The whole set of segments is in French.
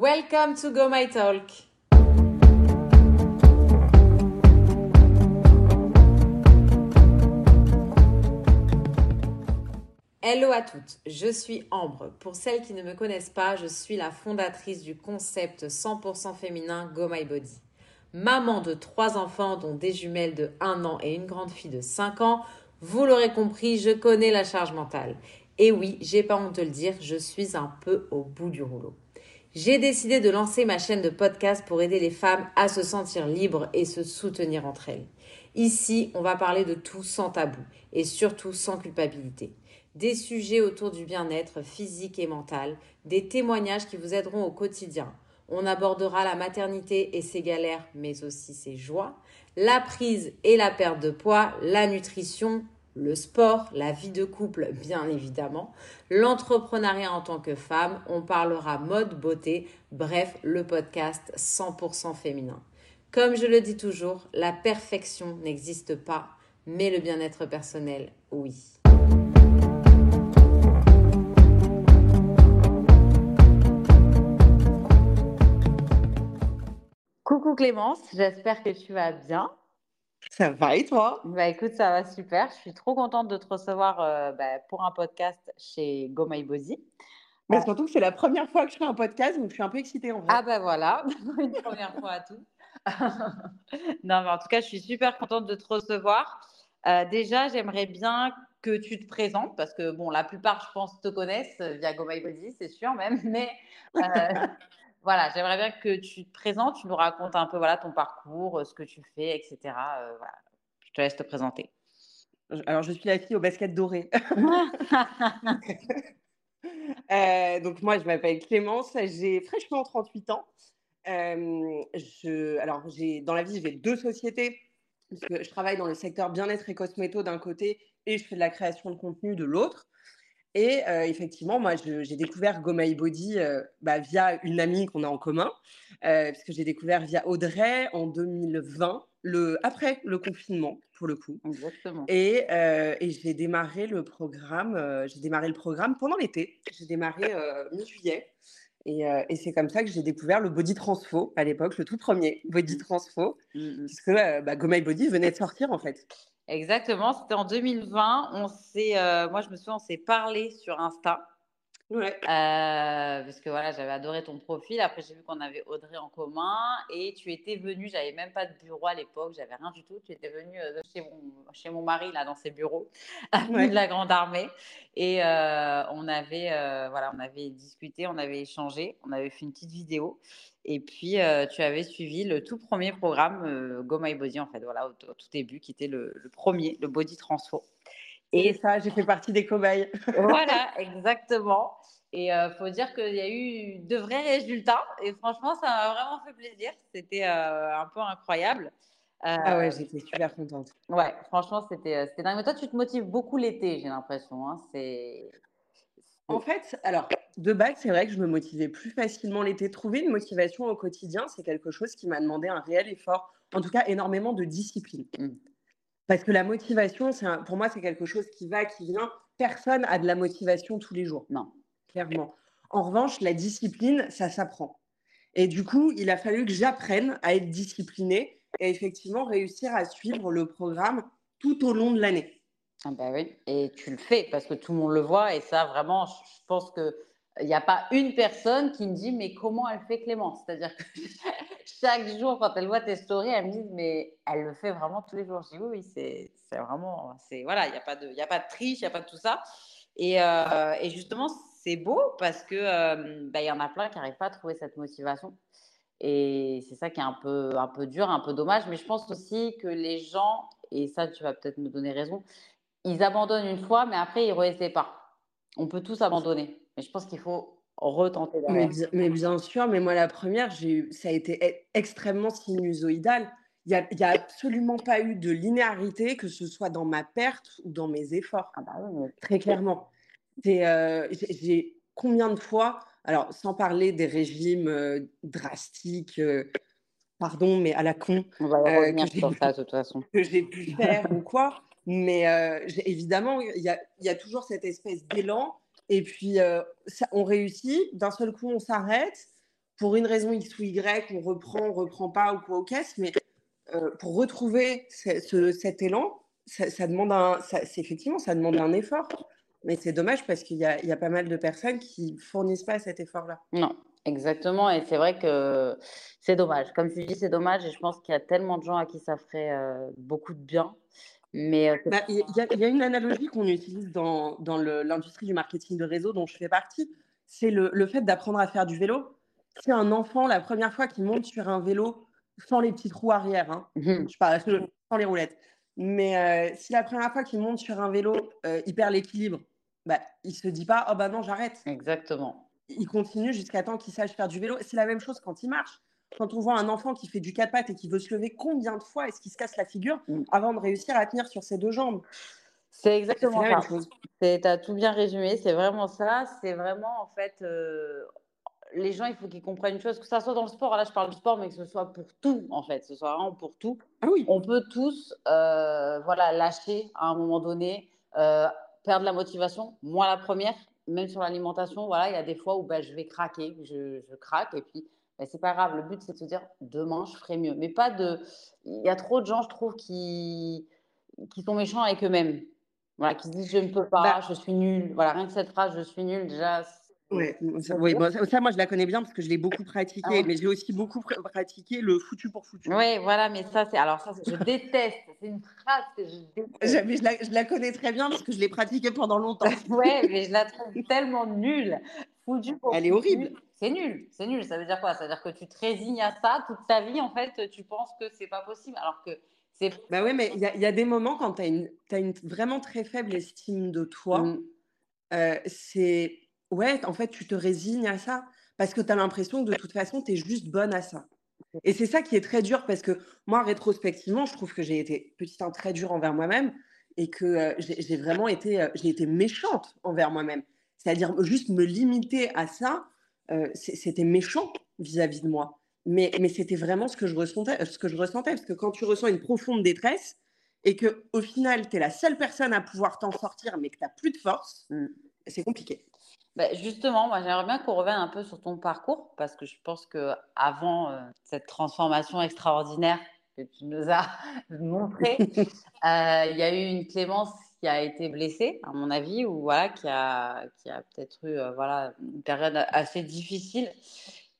Welcome to Go My Talk. Hello à toutes, je suis Ambre. Pour celles qui ne me connaissent pas, je suis la fondatrice du concept 100% féminin Go My Body. Maman de trois enfants, dont des jumelles de 1 an et une grande fille de 5 ans, vous l'aurez compris, je connais la charge mentale. Et oui, j'ai pas honte de le dire, je suis un peu au bout du rouleau. J'ai décidé de lancer ma chaîne de podcast pour aider les femmes à se sentir libres et se soutenir entre elles. Ici, on va parler de tout sans tabou et surtout sans culpabilité. Des sujets autour du bien-être physique et mental, des témoignages qui vous aideront au quotidien. On abordera la maternité et ses galères, mais aussi ses joies, la prise et la perte de poids, la nutrition, le sport, la vie de couple, bien évidemment, l'entrepreneuriat en tant que femme, on parlera mode, beauté, bref, le podcast 100% féminin. Comme je le dis toujours, la perfection n'existe pas, mais le bien-être personnel, oui. Coucou Clémence, j'espère que tu vas bien. Ça va et toi? Bah écoute, ça va super. Je suis trop contente de te recevoir euh, bah, pour un podcast chez Go My Body. Mais bah, surtout que c'est la première fois que je fais un podcast, donc je suis un peu excitée en vrai. Ah bah voilà, une première fois à tout. non, mais en tout cas, je suis super contente de te recevoir. Euh, déjà, j'aimerais bien que tu te présentes parce que bon, la plupart, je pense, te connaissent via Go My Body, c'est sûr même. Mais euh, voilà, j'aimerais bien que tu te présentes, tu nous racontes un peu voilà, ton parcours, ce que tu fais, etc. Euh, voilà. Je te laisse te présenter. Alors, je suis la fille au basket doré. euh, donc, moi, je m'appelle Clémence, j'ai fraîchement 38 ans. Euh, je, alors, dans la vie, j'ai deux sociétés. Parce que je travaille dans le secteur bien-être et cosméto d'un côté et je fais de la création de contenu de l'autre. Et effectivement, moi, j'ai découvert Go My Body bah, via une amie qu'on a en commun, parce que j'ai découvert via Audrey en 2020, le, après le confinement, pour le coup. Exactement. Et, et j'ai démarré le programme, j'ai démarré le programme pendant l'été. J'ai démarré mi-juillet. Et, et c'est comme ça que j'ai découvert le body transfo à l'époque, le tout premier body mmh. transfo, mmh, mmh. puisque bah, Go My Body venait de sortir en fait. Exactement, c'était en 2020. On euh, moi, je me souviens, on s'est parlé sur Insta. Ouais. Euh, parce que voilà, j'avais adoré ton profil. Après, j'ai vu qu'on avait Audrey en commun et tu étais venue. J'avais même pas de bureau à l'époque, j'avais rien du tout. Tu étais venue euh, chez mon, chez mon mari là dans ses bureaux, de la Grande Armée. Et euh, on avait voilà, on avait discuté, on avait échangé, on avait fait une petite vidéo. Et puis, tu avais suivi le tout premier programme Go My Body, en fait, voilà, au, tout début, qui était le, le premier, le Body Transfo. Et ça, j'ai fait partie des cobayes. voilà, exactement. Et il euh, faut dire qu'il y a eu de vrais résultats. Et franchement, ça m'a vraiment fait plaisir. C'était euh, un peu incroyable. Euh, ah ouais, j'étais super contente. Ouais, franchement, c'était dingue. Mais toi, tu te motives beaucoup l'été, j'ai l'impression. Hein. C'est. En fait, alors, de base, c'est vrai que je me motivais plus facilement l'été. Trouver une motivation au quotidien, c'est quelque chose qui m'a demandé un réel effort, en tout cas énormément de discipline. Parce que la motivation, pour moi, c'est quelque chose qui va, qui vient. Personne a de la motivation tous les jours. Non. Clairement. En revanche, la discipline, ça s'apprend. Et du coup, il a fallu que j'apprenne à être disciplinée et effectivement réussir à suivre le programme tout au long de l'année. Ah bah oui, et tu le fais parce que tout le monde le voit et ça, vraiment, je pense que il n'y a pas une personne qui me dit mais comment elle fait Clémence? C'est-à-dire que chaque jour, quand elle voit tes stories, elle me dit mais elle le fait vraiment tous les jours. Je dis oui, c'est, vraiment, c'est voilà, il n'y a pas de, a pas de triche, il n'y a pas de tout ça. Et, euh, justement, c'est beau parce que euh, bah, il y en a plein qui n'arrivent pas à trouver cette motivation. Et c'est ça qui est un peu, un peu dur, un peu dommage. Mais je pense aussi que les gens, et ça tu vas peut-être me donner raison, ils abandonnent une fois, mais après ils ne réessaient pas. On peut tous abandonner. Mais je pense qu'il faut retenter mais bien, mais bien, sûr, mais moi la première, eu, ça a été e, extrêmement sinusoïdal. Il n'y a, a, absolument pas eu de linéarité, que ce soit dans ma perte ou dans mes efforts. Ah bah oui, Très clairement. Euh, j'ai combien de fois, alors sans parler des régimes euh, drastiques, euh, pardon, mais à la con. On va revenir sur ça de toute façon. Que j'ai pu faire ou quoi. Mais évidemment, il y a, y a, toujours cette espèce d'élan et puis, on réussit, d'un seul coup, on s'arrête pour une raison X ou Y, on reprend, on reprend pas ou quoi au caisse, mais euh, pour retrouver cet élan, ça, demande un, effectivement, ça demande un effort. Mais c'est dommage parce qu'il y, y a, pas mal de personnes qui fournissent pas cet effort-là. Non, exactement. Et c'est vrai que c'est dommage. Comme tu dis, c'est dommage. Et je pense qu'il y a tellement de gens à qui ça ferait euh, beaucoup de bien. Mais euh, bah, il y, a une analogie qu'on utilise dans, dans l'industrie du marketing de réseau dont je fais partie. C'est le, le, fait d'apprendre à faire du vélo. Si un enfant, la première fois qu'il monte sur un vélo, sans les petites roues arrière, hein, mmh je parle sans les roulettes, mais euh, si la première fois qu'il monte sur un vélo, euh, il perd l'équilibre, bah, il se dit pas, oh bah non, j'arrête. Exactement. Il continue jusqu'à temps qu'il sache faire du vélo. C'est la même chose quand il marche. Quand on voit un enfant qui fait du quatre pattes et qui veut se lever, combien de fois est-ce qu'il se casse la figure mmh. avant de réussir à tenir sur ses deux jambes? C'est exactement ça. Tu as tout bien résumé. C'est vraiment ça. C'est vraiment, en fait, euh, les gens, il faut qu'ils comprennent une chose, que ça soit dans le sport, là je parle du sport, mais que ce soit pour tout, en fait, ce soit vraiment pour tout. Ah oui. On peut tous, euh, voilà, lâcher à un moment donné, euh, perdre la motivation. Moi, la première, même sur l'alimentation, voilà, il y a des fois où ben, je vais craquer, je, craque, et puis ben, c'est pas grave. Le but, c'est de se dire, demain, je ferai mieux. Mais pas de. Il y a trop de gens, je trouve, qui, qui sont méchants avec eux-mêmes. Voilà, qui se disent, je ne peux pas, bah je suis nul. Voilà, rien que cette phrase, je suis nul, déjà, Ouais, ça, oui, ça, moi, je la connais bien parce que je l'ai beaucoup pratiqué, ah mais j'ai aussi beaucoup pratiqué le foutu pour foutu. Oui, voilà, mais ça, c'est. Alors, ça, je déteste. C'est une phrase que je déteste. Je, la, je, la, connais très bien parce que je l'ai pratiquée pendant longtemps. oui, mais je la trouve tellement nulle. Foutu pour Elle est horrible. C'est nul. C'est nul. Ça veut dire quoi? Ça veut dire que tu te résignes à ça toute ta vie. En fait, tu penses que c'est pas possible. Alors que. c'est. Bah ouais, mais il y, y, a des moments quand tu as une, as une vraiment très faible estime de toi. Mmh. Euh, c'est Ouais, en fait, tu te résignes à ça parce que tu as l'impression que de toute façon, tu es juste bonne à ça. Et c'est ça qui est très dur parce que moi, rétrospectivement, je trouve que j'ai été petit un très dur envers moi-même et que euh, j'ai vraiment été, euh, j'ai été méchante envers moi-même. C'est-à-dire juste me limiter à ça, euh, c'était méchant vis-à-vis de moi. Mais, mais c'était vraiment ce que, je ressentais, ce que je ressentais. Parce que quand tu ressens une profonde détresse et que au final, tu es la seule personne à pouvoir t'en sortir, mais que tu n'as plus de force, mmh. c'est compliqué. Bah, justement, moi, j'aimerais bien qu'on revienne un peu sur ton parcours parce que je pense que avant euh, cette transformation extraordinaire que tu nous as montrée, euh, il y a eu une Clémence qui a été blessée, à mon avis, ou voilà, qui a, qui a peut-être eu euh, voilà, une période assez difficile.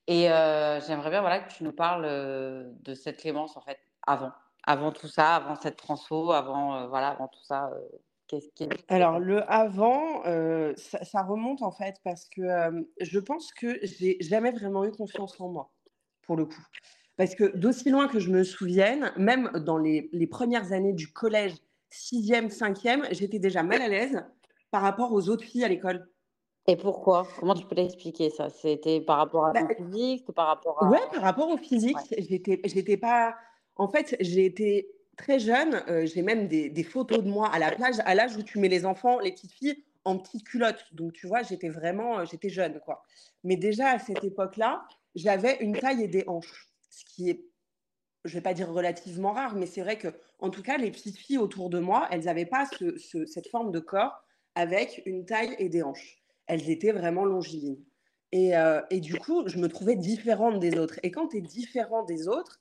Et j'aimerais bien voilà, que tu nous parles de cette Clémence, en fait, avant, avant tout ça, avant cette transfo, avant, voilà, avant tout ça. Alors, le avant, euh, ça, remonte en fait parce que euh, je pense que j'ai jamais vraiment eu confiance en moi, pour le coup. Parce que d'aussi loin que je me souvienne, même dans les, premières années du collège, 6e, 5e, j'étais déjà mal à l'aise par rapport aux autres filles à l'école. Et pourquoi? Comment tu peux l'expliquer ça? C'était par rapport à bah, physique par rapport à... Ouais, par rapport au physique. J'étais pas... En fait, j'ai été très jeune, euh, j'ai même des, photos de moi à la plage, à l'âge où tu mets les enfants, les petites filles, en petites culottes. Donc, tu vois, j'étais vraiment, euh, j'étais jeune, quoi. Mais déjà, à cette époque-là, j'avais une taille et des hanches, ce qui est, je vais pas dire relativement rare, mais c'est vrai que, en tout cas, les petites filles autour de moi, elles n'avaient pas cette forme de corps avec une taille et des hanches. Elles étaient vraiment longilignes. Et, euh, et du coup, je me trouvais différente des autres. Et quand tu es différent des autres,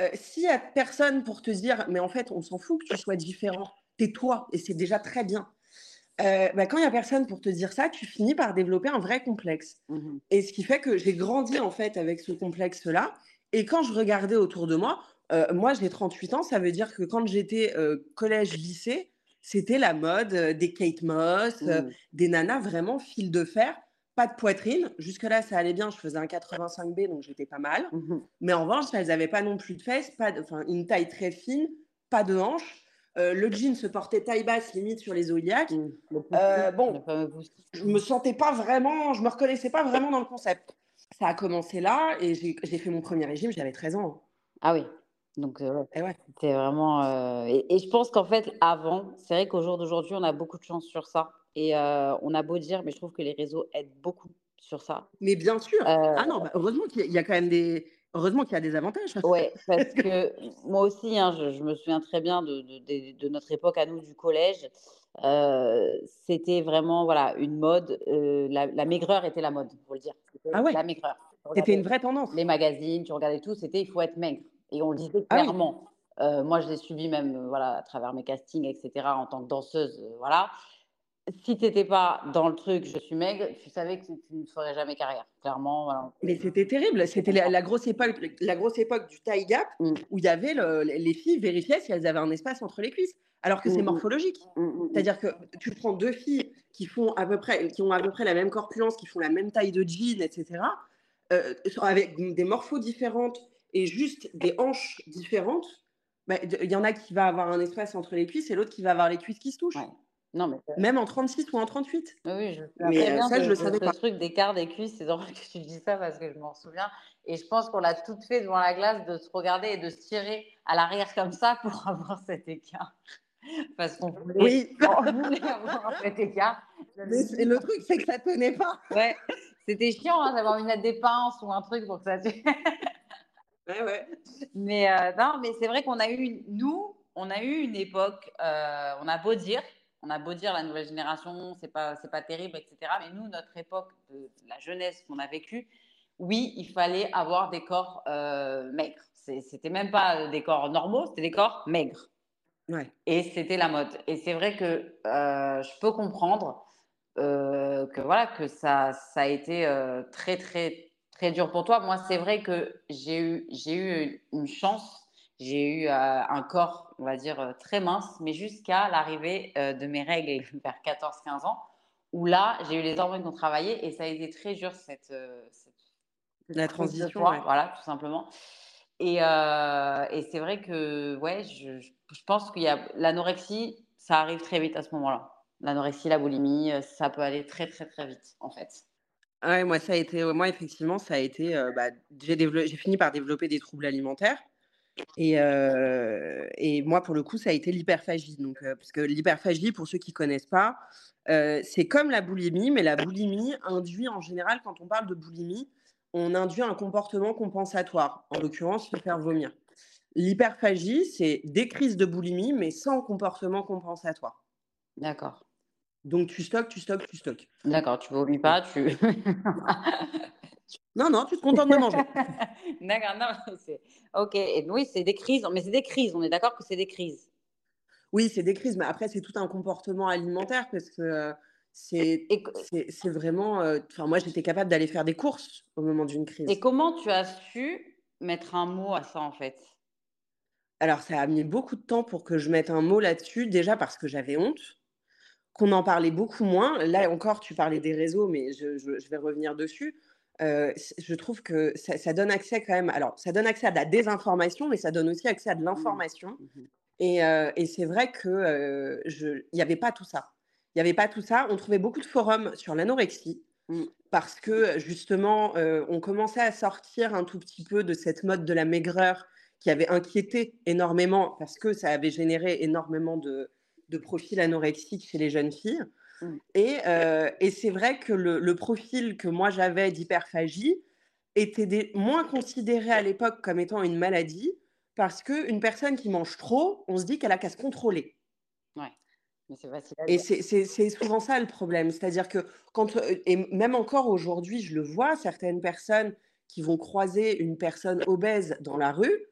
euh, s'il n'y a personne pour te dire, mais en fait, on s'en fout que tu sois différent, t'es toi, et c'est déjà très bien. Euh, bah, quand il n'y a personne pour te dire ça, tu finis par développer un vrai complexe. Mmh et ce qui fait que j'ai grandi en fait avec ce complexe-là. Et quand je regardais autour de moi, euh, moi j'ai 38 ans, ça veut dire que quand j'étais collège-lycée, c'était la mode des Kate Moss, mmh. des nanas vraiment fil de fer pas de poitrine. Jusque-là, ça allait bien. Je faisais un 85B, donc j'étais pas mal. Mmh Mais en revanche, elles n'avaient pas non plus de fesses, pas une taille très fine, pas de hanches. Euh, le jean se portait taille basse, limite sur les iliaques. Mmh, euh, bon, je me sentais pas vraiment, je me reconnaissais pas vraiment dans le concept. Ça a commencé là et j'ai fait mon premier régime, j'avais 13 ans. Ah oui. Donc, euh, ouais, c'était vraiment. Et, et, je pense qu'en fait, avant, c'est vrai qu'au jour d'aujourd'hui, on a beaucoup de chance sur ça. Et on a beau dire, mais je trouve que les réseaux aident beaucoup sur ça. Mais bien sûr. ah non, bah, heureusement qu'il y a quand même des. Heureusement qu'il y a des avantages. Oui, parce que moi aussi, hein, je, me souviens très bien de, de, de, notre époque à nous du collège. C'était vraiment voilà une mode. La, la, maigreur était la mode, pour le dire. Ah ouais. La maigreur. C'était une vraie tendance. Les magazines, tu regardais tout, c'était il faut être maigre. Et on le disait ah clairement. moi, je l'ai suivi même voilà, à travers mes castings, etc., en tant que danseuse. voilà si tu n'étais pas dans le truc, je suis maigre, tu savais que tu ne ferais jamais carrière, clairement. Mais c'était terrible. C'était la, grosse époque, la grosse époque du tie gap mmh. où il y avait les filles vérifiaient si elles avaient un espace entre les cuisses, alors que c'est mmh, mmh. morphologique. C'est-à-dire que tu prends deux filles qui font à peu près, qui ont à peu près la même corpulence, qui font la même taille de jean, etc., euh, avec des morphos différentes et juste des hanches différentes. Bah, il y en a qui va avoir un espace entre les cuisses et l'autre qui va avoir les cuisses qui se touchent. Non, mais Même en 36 ou en 38 Oui, je mais euh, ça, je le savais pas. Ce truc d'écart des cuisses, c'est drôle que tu dis ça parce que je m'en souviens. Et je pense qu'on l'a toutes fait devant la glace de se regarder et de se tirer à l'arrière comme ça pour avoir cet écart. Parce qu'on voulait, oui. avoir cet écart. Mais le truc, c'est que ça tenait pas. Ouais, c'était chiant hein, d'avoir une lettre des pinces ou un truc pour que ça ouais, ouais. Mais euh, non, mais c'est vrai qu'on a eu, nous, on a eu une époque, euh, on a beau dire, on a beau dire la nouvelle génération, c'est pas, c'est pas terrible, etc. Mais nous, notre époque de, la jeunesse qu'on a vécue, oui, il fallait avoir des corps euh, maigres. C'était même pas des corps normaux, c'était des corps maigres. Ouais. Et c'était la mode. Et c'est vrai que euh, je peux comprendre euh, que voilà que ça, ça a été très très très dur pour toi. Moi, c'est vrai que j'ai eu j'ai eu une chance j'ai eu euh, un corps, on va dire, euh, très mince, mais jusqu'à l'arrivée euh, de mes règles vers 14-15 ans, où là, j'ai eu les hormones qui ont travaillé et ça a été très dur, cette, la transition. Voilà, tout simplement. Et, et c'est vrai que, ouais, je, je pense qu'il y a l'anorexie, ça arrive très vite à ce moment-là. L'anorexie, la boulimie, ça peut aller très, très, très vite, en fait. Ouais, moi, ça a été, moi, effectivement, ça a été, bah, j'ai fini par développer des troubles alimentaires. Et, et, moi, pour le coup, ça a été l'hyperphagie. Donc, parce que l'hyperphagie, pour ceux qui ne connaissent pas, c'est comme la boulimie, mais la boulimie induit en général, quand on parle de boulimie, on induit un comportement compensatoire, en l'occurrence, se faire vomir. L'hyperphagie, c'est des crises de boulimie, mais sans comportement compensatoire. D'accord. Donc, tu stockes, tu stockes, tu stockes. D'accord, tu vomis pas, tu. Non, non, tu te contentes de manger. D'accord, non, c'est... Ok, et oui, c'est des crises, mais c'est des crises, on est d'accord que c'est des crises. Oui, c'est des crises, mais après, c'est tout un comportement alimentaire parce que euh, c'est, c'est, vraiment. Euh, enfin, moi, j'étais capable d'aller faire des courses au moment d'une crise. Et comment tu as su mettre un mot à ça, en fait? Alors, ça a mis beaucoup de temps pour que je mette un mot là-dessus, déjà parce que j'avais honte, qu'on en parlait beaucoup moins. Là encore, tu parlais des réseaux, mais je, je vais revenir dessus je trouve que ça, donne accès quand même. Alors, ça donne accès à de la désinformation, mais ça donne aussi accès à de mmh. l'information. Mmh et, c'est vrai que il n'y avait pas tout ça. Il n'y avait pas tout ça. On trouvait beaucoup de forums sur l'anorexie. Mmh. Parce que justement, on commençait à sortir un tout petit peu de cette mode de la maigreur qui avait inquiété énormément parce que ça avait généré énormément de, de profils anorexiques chez les jeunes filles. Mmh. Et, c'est vrai que le, profil que moi j'avais d'hyperphagie était moins considéré à l'époque comme étant une maladie parce qu'une personne qui mange trop, on se dit qu'elle a qu'à se contrôler. Ouais. Mais et c'est souvent ça le problème. C'est-à-dire que quand, et même encore aujourd'hui, je le vois, certaines personnes qui vont croiser une personne obèse dans la rue,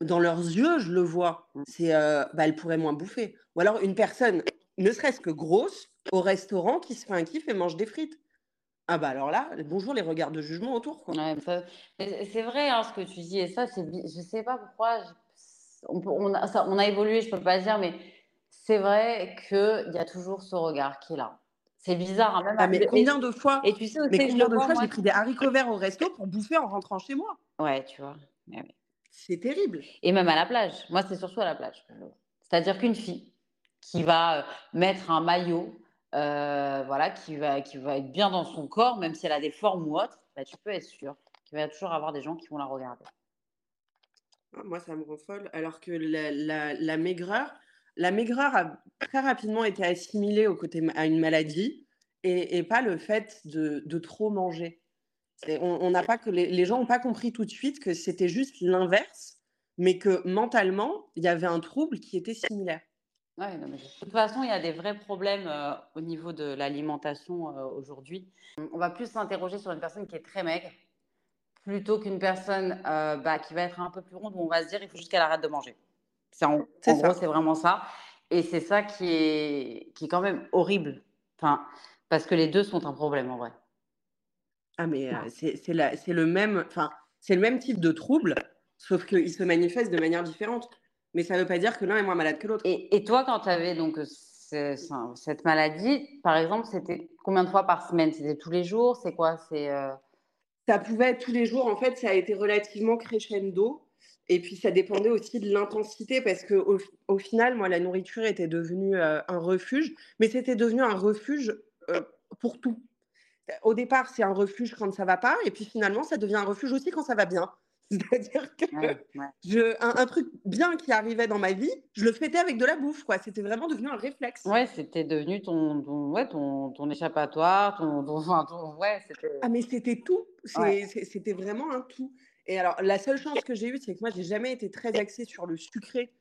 dans leurs yeux, je le vois, mmh. c'est bah, elle pourrait moins bouffer. Ou alors une personne, ne serait-ce que grosse, au restaurant qui se fait un kiff et mange des frites. Ah bah alors là, bonjour les regards de jugement autour. c'est vrai hein, ce que tu dis et ça, c'est, je sais pas pourquoi, on, a, ça, on, a, évolué, je peux pas dire, mais c'est vrai qu'il y a toujours ce regard qui est là. C'est bizarre. Hein, même ah, mais combien de fois Et tu sais mais combien de fois j'ai pris des haricots verts au resto pour bouffer en rentrant chez moi? Ouais, tu vois. C'est terrible. Et même à la plage. Moi, c'est surtout à la plage. C'est-à-dire qu'une fille qui va euh, mettre un maillot euh, voilà, qui va, qui va être bien dans son corps, même si elle a des formes ou autres, bah, tu peux être sûr qu'il va toujours avoir des gens qui vont la regarder. Ah, moi, ça me rend folle. Alors que la, maigreur, la maigreur a très rapidement été assimilée au côté, à une maladie et, pas le fait de, de trop manger. On n'a pas que les gens n'ont pas compris tout de suite que c'était juste l'inverse, mais que mentalement, il y avait un trouble qui était similaire. Ouais, de toute façon, il y a des vrais problèmes euh, au niveau de l'alimentation euh, aujourd'hui. On va plus s'interroger sur une personne qui est très maigre plutôt qu'une personne euh, bah, qui va être un peu plus ronde où on va se dire il faut juste qu'elle arrête de manger. C'est en, gros, c'est vraiment ça. Et c'est ça qui est, qui est quand même horrible. Enfin, parce que les deux sont un problème en vrai. Ah, mais c'est le même, enfin, c'est le même type de trouble, sauf qu'il se manifeste de manière différente. Mais ça ne veut pas dire que l'un est moins malade que l'autre. Et, et, toi, quand tu avais donc cette maladie, par exemple, c'était combien de fois par semaine? C'était tous les jours? C'est quoi? C'est euh Ça pouvait être tous les jours. En fait, ça a été relativement crescendo. Et puis, ça dépendait aussi de l'intensité parce qu'au au final, moi, la nourriture était devenue euh, un refuge, mais c'était devenu un refuge euh, pour tout. Au départ, c'est un refuge quand ça va pas, et puis finalement, ça devient un refuge aussi quand ça va bien. C'est-à-dire que Je, un, truc bien qui arrivait dans ma vie, je le fêtais avec de la bouffe. quoi. C'était vraiment devenu un réflexe. Ouais, c'était devenu ton, ton, ouais, ton, ton échappatoire, ton, ton, ouais, Ah, mais c'était tout. C'était vraiment un tout. Et alors, la seule chance que j'ai eue, c'est que moi, j'ai jamais été très axée sur le sucré.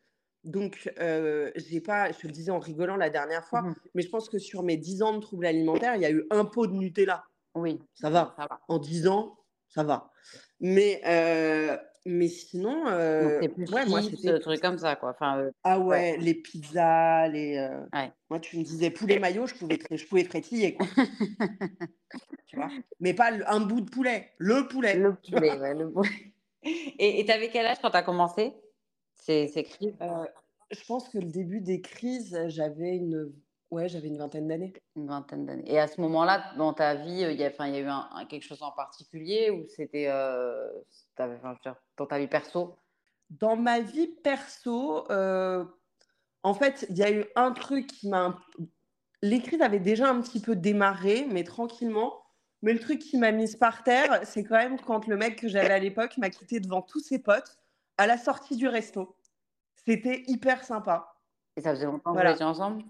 Donc, euh, j'ai pas, je le disais en rigolant la dernière fois, mmh mais je pense que sur mes 10 ans de troubles alimentaires, il y a eu un pot de Nutella. Oui. Ça va. Ça va. En 10 ans, ça va. Mais, euh, mais sinon, euh, ouais, moi, c'était des trucs comme ça, quoi. Enfin, euh, ah ouais, les pizzas, les. Moi, tu me disais poulet maillot, je pouvais, je pouvais frétiller, quoi. tu vois? Mais pas un bout de poulet, le poulet. Le poulet, ouais, le poulet. Et tu avais quel âge quand tu as commencé ces crises Je pense que le début des crises, j'avais une Ouais, j'avais une vingtaine d'années. Une vingtaine d'années. Et à ce moment-là, dans ta vie, il y a, enfin, il y a eu un, quelque chose en particulier ou c'était euh, dans ta vie perso? Dans ma vie perso, euh, en fait, il y a eu un truc qui m'a. L'écrit avait déjà un petit peu démarré, mais tranquillement. Mais le truc qui m'a mise par terre, c'est quand même quand le mec que j'avais à l'époque m'a quitté devant tous ses potes à la sortie du resto. C'était hyper sympa. Et ça faisait longtemps que vous étiez ensemble?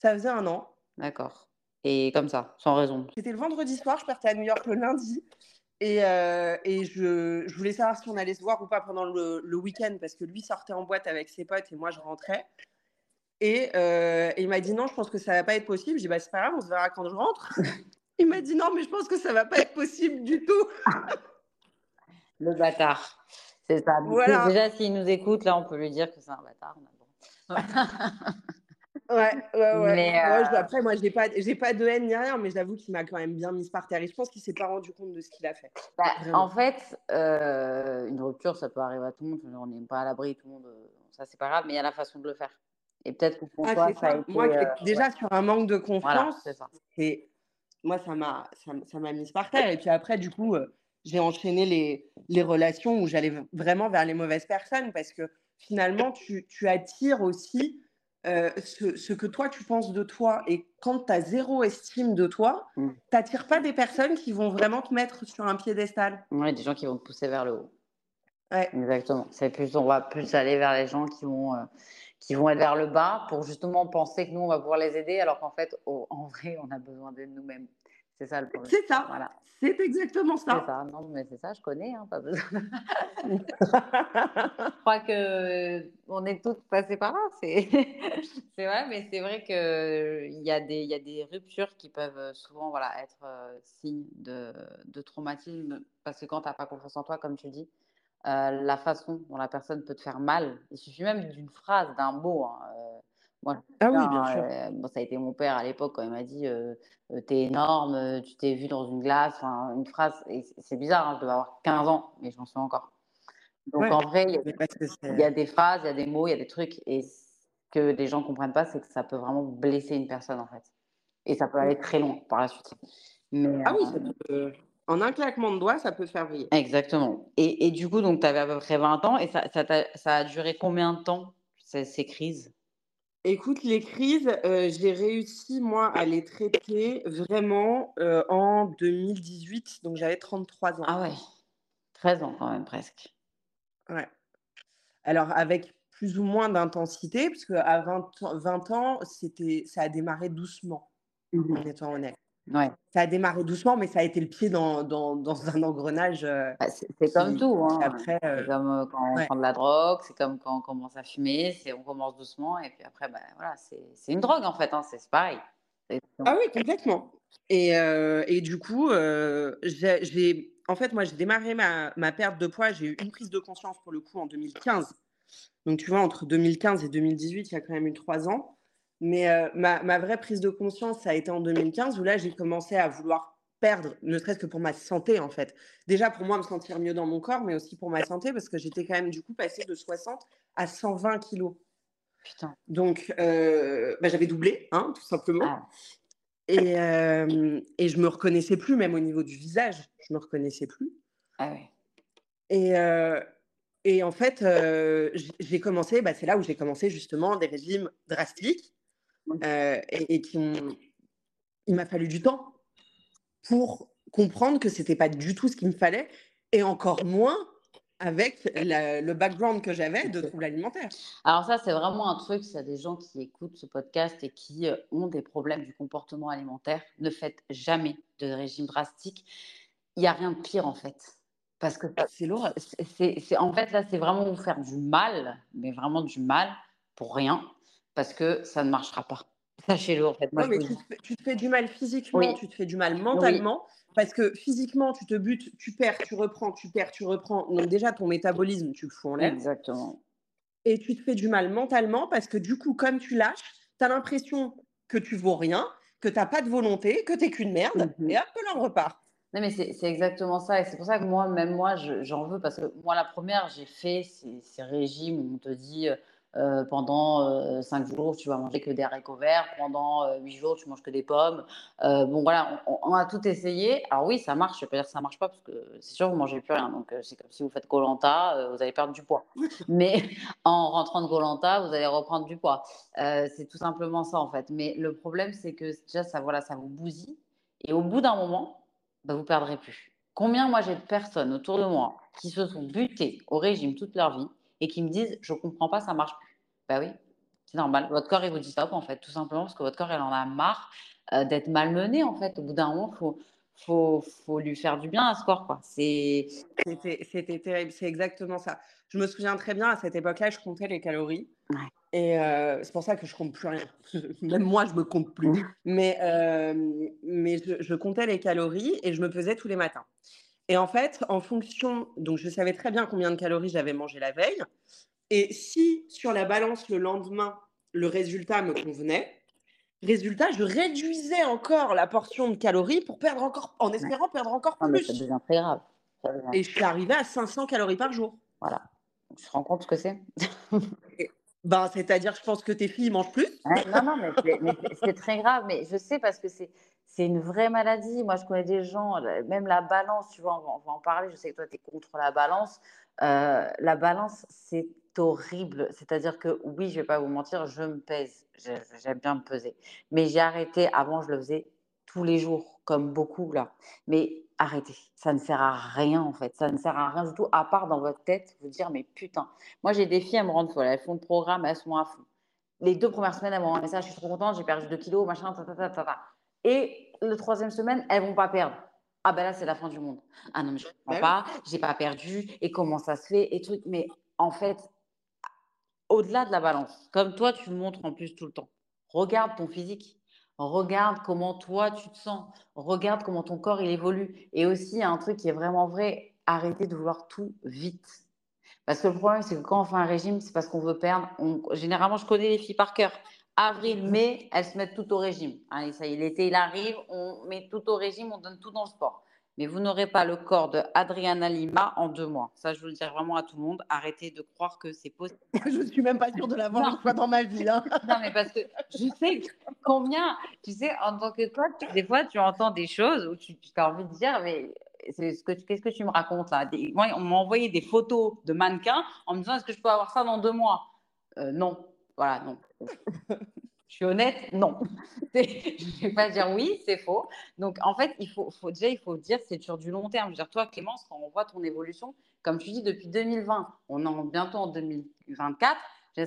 Ça faisait un an. D'accord. Et comme ça, sans raison. C'était le vendredi soir, je partais à New York le lundi. Et, euh, et je, je, voulais savoir si on allait se voir ou pas pendant le, le week-end parce que lui sortait en boîte avec ses potes et moi je rentrais. Et, euh, il m'a dit non, je pense que ça va pas être possible. J'ai dit bah c'est pas grave, on se verra quand je rentre. il m'a dit non, mais je pense que ça va pas être possible du tout. le bâtard. C'est ça. Voilà. Déjà, s'il nous écoute, là, on peut lui dire que c'est un bâtard. Ouais, ouais, ouais. Euh, après, moi, j'ai pas, j'ai pas de haine ni rien, mais j'avoue qu'il m'a quand même bien mise par terre. Et je pense qu'il s'est pas rendu compte de ce qu'il a fait. Bah, en fait, euh, une rupture, ça peut arriver à tout le monde. On n'est pas à l'abri, tout le monde. Euh, ça, c'est pas grave, mais il y a la façon de le faire. Et peut-être que pour ah, toi, ça. a été, Moi, déjà sur un manque de confiance, et moi, ça m'a, ça, m'a mise par terre. Et puis après, du coup, j'ai enchaîné les, les relations où j'allais vraiment vers les mauvaises personnes parce que finalement, tu, tu attires aussi euh, ce, que toi tu penses de toi et quand tu as zéro estime de toi, mmh. tu n'attires pas des personnes qui vont vraiment te mettre sur un piédestal. Oui, des gens qui vont te pousser vers le haut. Ouais. Exactement. C'est plus, on va plus aller vers les gens qui vont, euh, qui vont être vers le bas pour justement penser que nous on va pouvoir les aider alors qu'en fait, en vrai, on a besoin d'aide nous-mêmes. C'est ça le problème. C'est ça. Voilà. C'est exactement ça. C'est ça. Non, mais c'est ça, je connais, hein, pas besoin. je crois que on est toutes passées par là. C'est, c'est vrai, mais c'est vrai qu'il y, a des... y a des ruptures qui peuvent souvent voilà, être euh, signe de... de traumatisme parce que quand tu n'as pas confiance en toi, comme tu dis, euh, la façon dont la personne peut te faire mal, il suffit même d'une phrase, d'un mot. Hein, euh, moi, ah oui, bien sûr. bon, ça a été mon père à l'époque quand il m'a dit T'es énorme, tu t'es vu dans une glace. Enfin, une phrase, c'est bizarre, hein, je devais avoir 15 ans, mais je m'en souviens encore. Donc en vrai, il y, a des phrases, il y a des mots, il y a des trucs. Et ce que les gens ne comprennent pas, c'est que ça peut vraiment blesser une personne en fait. Et ça peut aller très loin par la suite. Mais, ah oui, en un claquement de doigts, ça peut faire vriller. Exactement. Et, et, du coup, tu avais à peu près 20 ans et ça, ça, ça a duré combien de temps ces, ces crises? Écoute, les crises, euh, j'ai réussi, moi, à les traiter vraiment euh, en 2018, donc j'avais 33 ans. Ah ouais, 13 ans quand même presque. Ouais. Alors, avec plus ou moins d'intensité, parce qu'à 20, 20 ans, c'était, ça a démarré doucement, mmh en étant honnête. Ça a démarré doucement, mais ça a été le pied dans, dans, dans un engrenage. Euh, bah, c'est comme tout. Hein. Après, C'est comme euh, quand on prend de la drogue, c'est comme quand on commence à fumer, on commence doucement, et puis après, bah, voilà, c'est une drogue en fait, hein, c'est pareil. Ah oui, complètement. Et, euh, et du coup, j'ai en fait, moi, j'ai démarré ma, ma perte de poids. J'ai eu une prise de conscience pour le coup en 2015. Donc, tu vois, entre 2015 et 2018, il y a quand même eu trois ans. Mais euh, ma, ma, vraie prise de conscience, ça a été en 2015, où là, j'ai commencé à vouloir perdre, ne serait-ce que pour ma santé, en fait. Déjà, pour moi, me sentir mieux dans mon corps, mais aussi pour ma santé, parce que j'étais quand même, du coup, passée de 60 à 120 kilos. Putain. Donc, euh, bah, j'avais doublé, hein, tout simplement. Ah. Et, euh, et je me reconnaissais plus, même au niveau du visage, je me reconnaissais plus. Ah ouais. Et, euh, et en fait, j'ai commencé, bah, c'est là où j'ai commencé justement des régimes drastiques euh, et, et. Il m'a fallu du temps pour comprendre que c'était pas du tout ce qu'il me fallait et encore moins avec le background que j'avais de troubles alimentaires. Alors ça, c'est vraiment un truc, s'il y a des gens qui écoutent ce podcast et qui euh, ont des problèmes du comportement alimentaire, ne faites jamais de régime drastique. Il n'y a rien de pire en fait. Parce que c'est lourd. C'est, en fait, là, c'est vraiment vous faire du mal, mais vraiment du mal pour rien, parce que ça ne marchera pas. Sachez-le, en fait. Moi, mais tu, te fais, du mal physiquement, tu te fais du mal mentalement. Parce que physiquement, tu te butes, tu perds, tu reprends, tu perds, tu reprends. Donc déjà, ton métabolisme, tu le fous en l'air. Exactement. Et tu te fais du mal mentalement parce que du coup, comme tu lâches, tu as l'impression que tu vaux rien, que tu n'as pas de volonté, que tu n'es qu'une merde, mmh et hop, là, on repart. Non, mais c'est exactement ça. Et c'est pour ça que moi, même moi, j'en veux. Parce que moi, la première, j'ai fait ces, ces, régimes où on te dit euh, pendant 5 euh, jours, tu vas manger que des haricots verts. Pendant 8 euh, jours, tu manges que des pommes. bon, voilà, on, a tout essayé. Alors oui, ça marche. Je ne vais pas dire que ça ne marche pas parce que c'est sûr, vous ne mangez plus rien. Donc, c'est comme si vous faites Colanta, vous allez perdre du poids. Mais en rentrant de Colanta, vous allez reprendre du poids. c'est tout simplement ça, en fait. Mais le problème, c'est que déjà, ça, voilà, ça vous bousille. Et au bout d'un moment, bah, vous ne perdrez plus. Combien, moi, j'ai de personnes autour de moi qui se sont butées au régime toute leur vie et qui me disent je comprends pas, ça marche plus. Bah oui, c'est normal. Votre corps, il vous dit stop, en fait, tout simplement parce que votre corps, il en a marre euh, d'être malmené, en fait. Au bout d'un moment, il faut, faut, faut, lui faire du bien à ce corps, quoi. C'était terrible, c'est exactement ça. Je me souviens très bien, à cette époque-là, je comptais les calories. Et euh, c'est pour ça que je compte plus rien. Même moi, je me compte plus. Mais, euh, mais je, je, comptais les calories et je me pesais tous les matins. Et en fait, en fonction, donc je savais très bien combien de calories j'avais mangé la veille. Et si sur la balance le lendemain, le résultat me convenait, résultat, je réduisais encore la portion de calories pour perdre encore, en espérant perdre encore plus. Mais ça devient très grave. Et je suis arrivée à 500 calories par jour. Voilà. Tu te rends compte ce que c'est? Ben, C'est-à-dire, je pense que tes filles mangent plus. non, non, mais c'est très grave. Mais je sais parce que c'est une vraie maladie. Moi, je connais des gens, même la balance, tu vois, on va, en parler. Je sais que toi, tu es contre la balance. Euh, la balance, c'est horrible. C'est-à-dire que, oui, je vais pas vous mentir, je me pèse. J'aime bien me peser. Mais j'ai arrêté. Avant, je le faisais tous les jours, comme beaucoup là. Mais arrêtez. Ça ne sert à rien, en fait. Ça ne sert à rien du tout, à part dans votre tête, vous dire, mais putain. Moi, j'ai des filles, elles me rendent folle. Elles font le programme, elles sont à fond. Les deux premières semaines, elles m'ont un message, je suis trop contente, j'ai perdu 2 kilos, machin, ta, ta, ta, ta, ta. Et la troisième semaine, elles vont pas perdre. Ah ben là, c'est la fin du monde. Ah non, mais je ne comprends bah pas, j'ai pas perdu, et comment ça se fait, et truc. Mais en fait, au-delà de la balance, comme toi, tu montres en plus tout le temps, regarde ton physique. Regarde comment toi tu te sens. Regarde comment ton corps il évolue. Et aussi, un truc qui est vraiment vrai, arrêtez de vouloir tout vite. Parce que le problème, c'est que quand on fait un régime, c'est parce qu'on veut perdre. Généralement, je connais les filles par cœur avril, mai, elles se mettent tout au régime. Ça est, l'été, il arrive, on met tout au régime, on donne tout dans le sport. Mais vous n'aurez pas le corps de Adriana Lima en deux mois. Ça, je veux le dire vraiment à tout le monde. Arrêtez de croire que c'est possible. je ne suis même pas sûre de l'avoir une fois dans ma vie. Hein. non, mais parce que je sais combien, tu sais, en tant que toi, des fois, tu entends des choses où tu, as envie de dire, mais qu'est-ce que, que tu me racontes là? Moi, on m'a envoyé des photos de mannequins en me disant, est-ce que je peux avoir ça dans deux mois? Euh, Non, voilà, non. Suis honnête, non. je ne vais pas dire oui, c'est faux. Donc, en fait, il faut, faut, déjà, il faut dire c'est sur du long terme. Je veux dire, toi, Clémence, quand on voit ton évolution, comme tu dis, depuis 2020, on est bientôt en 2024,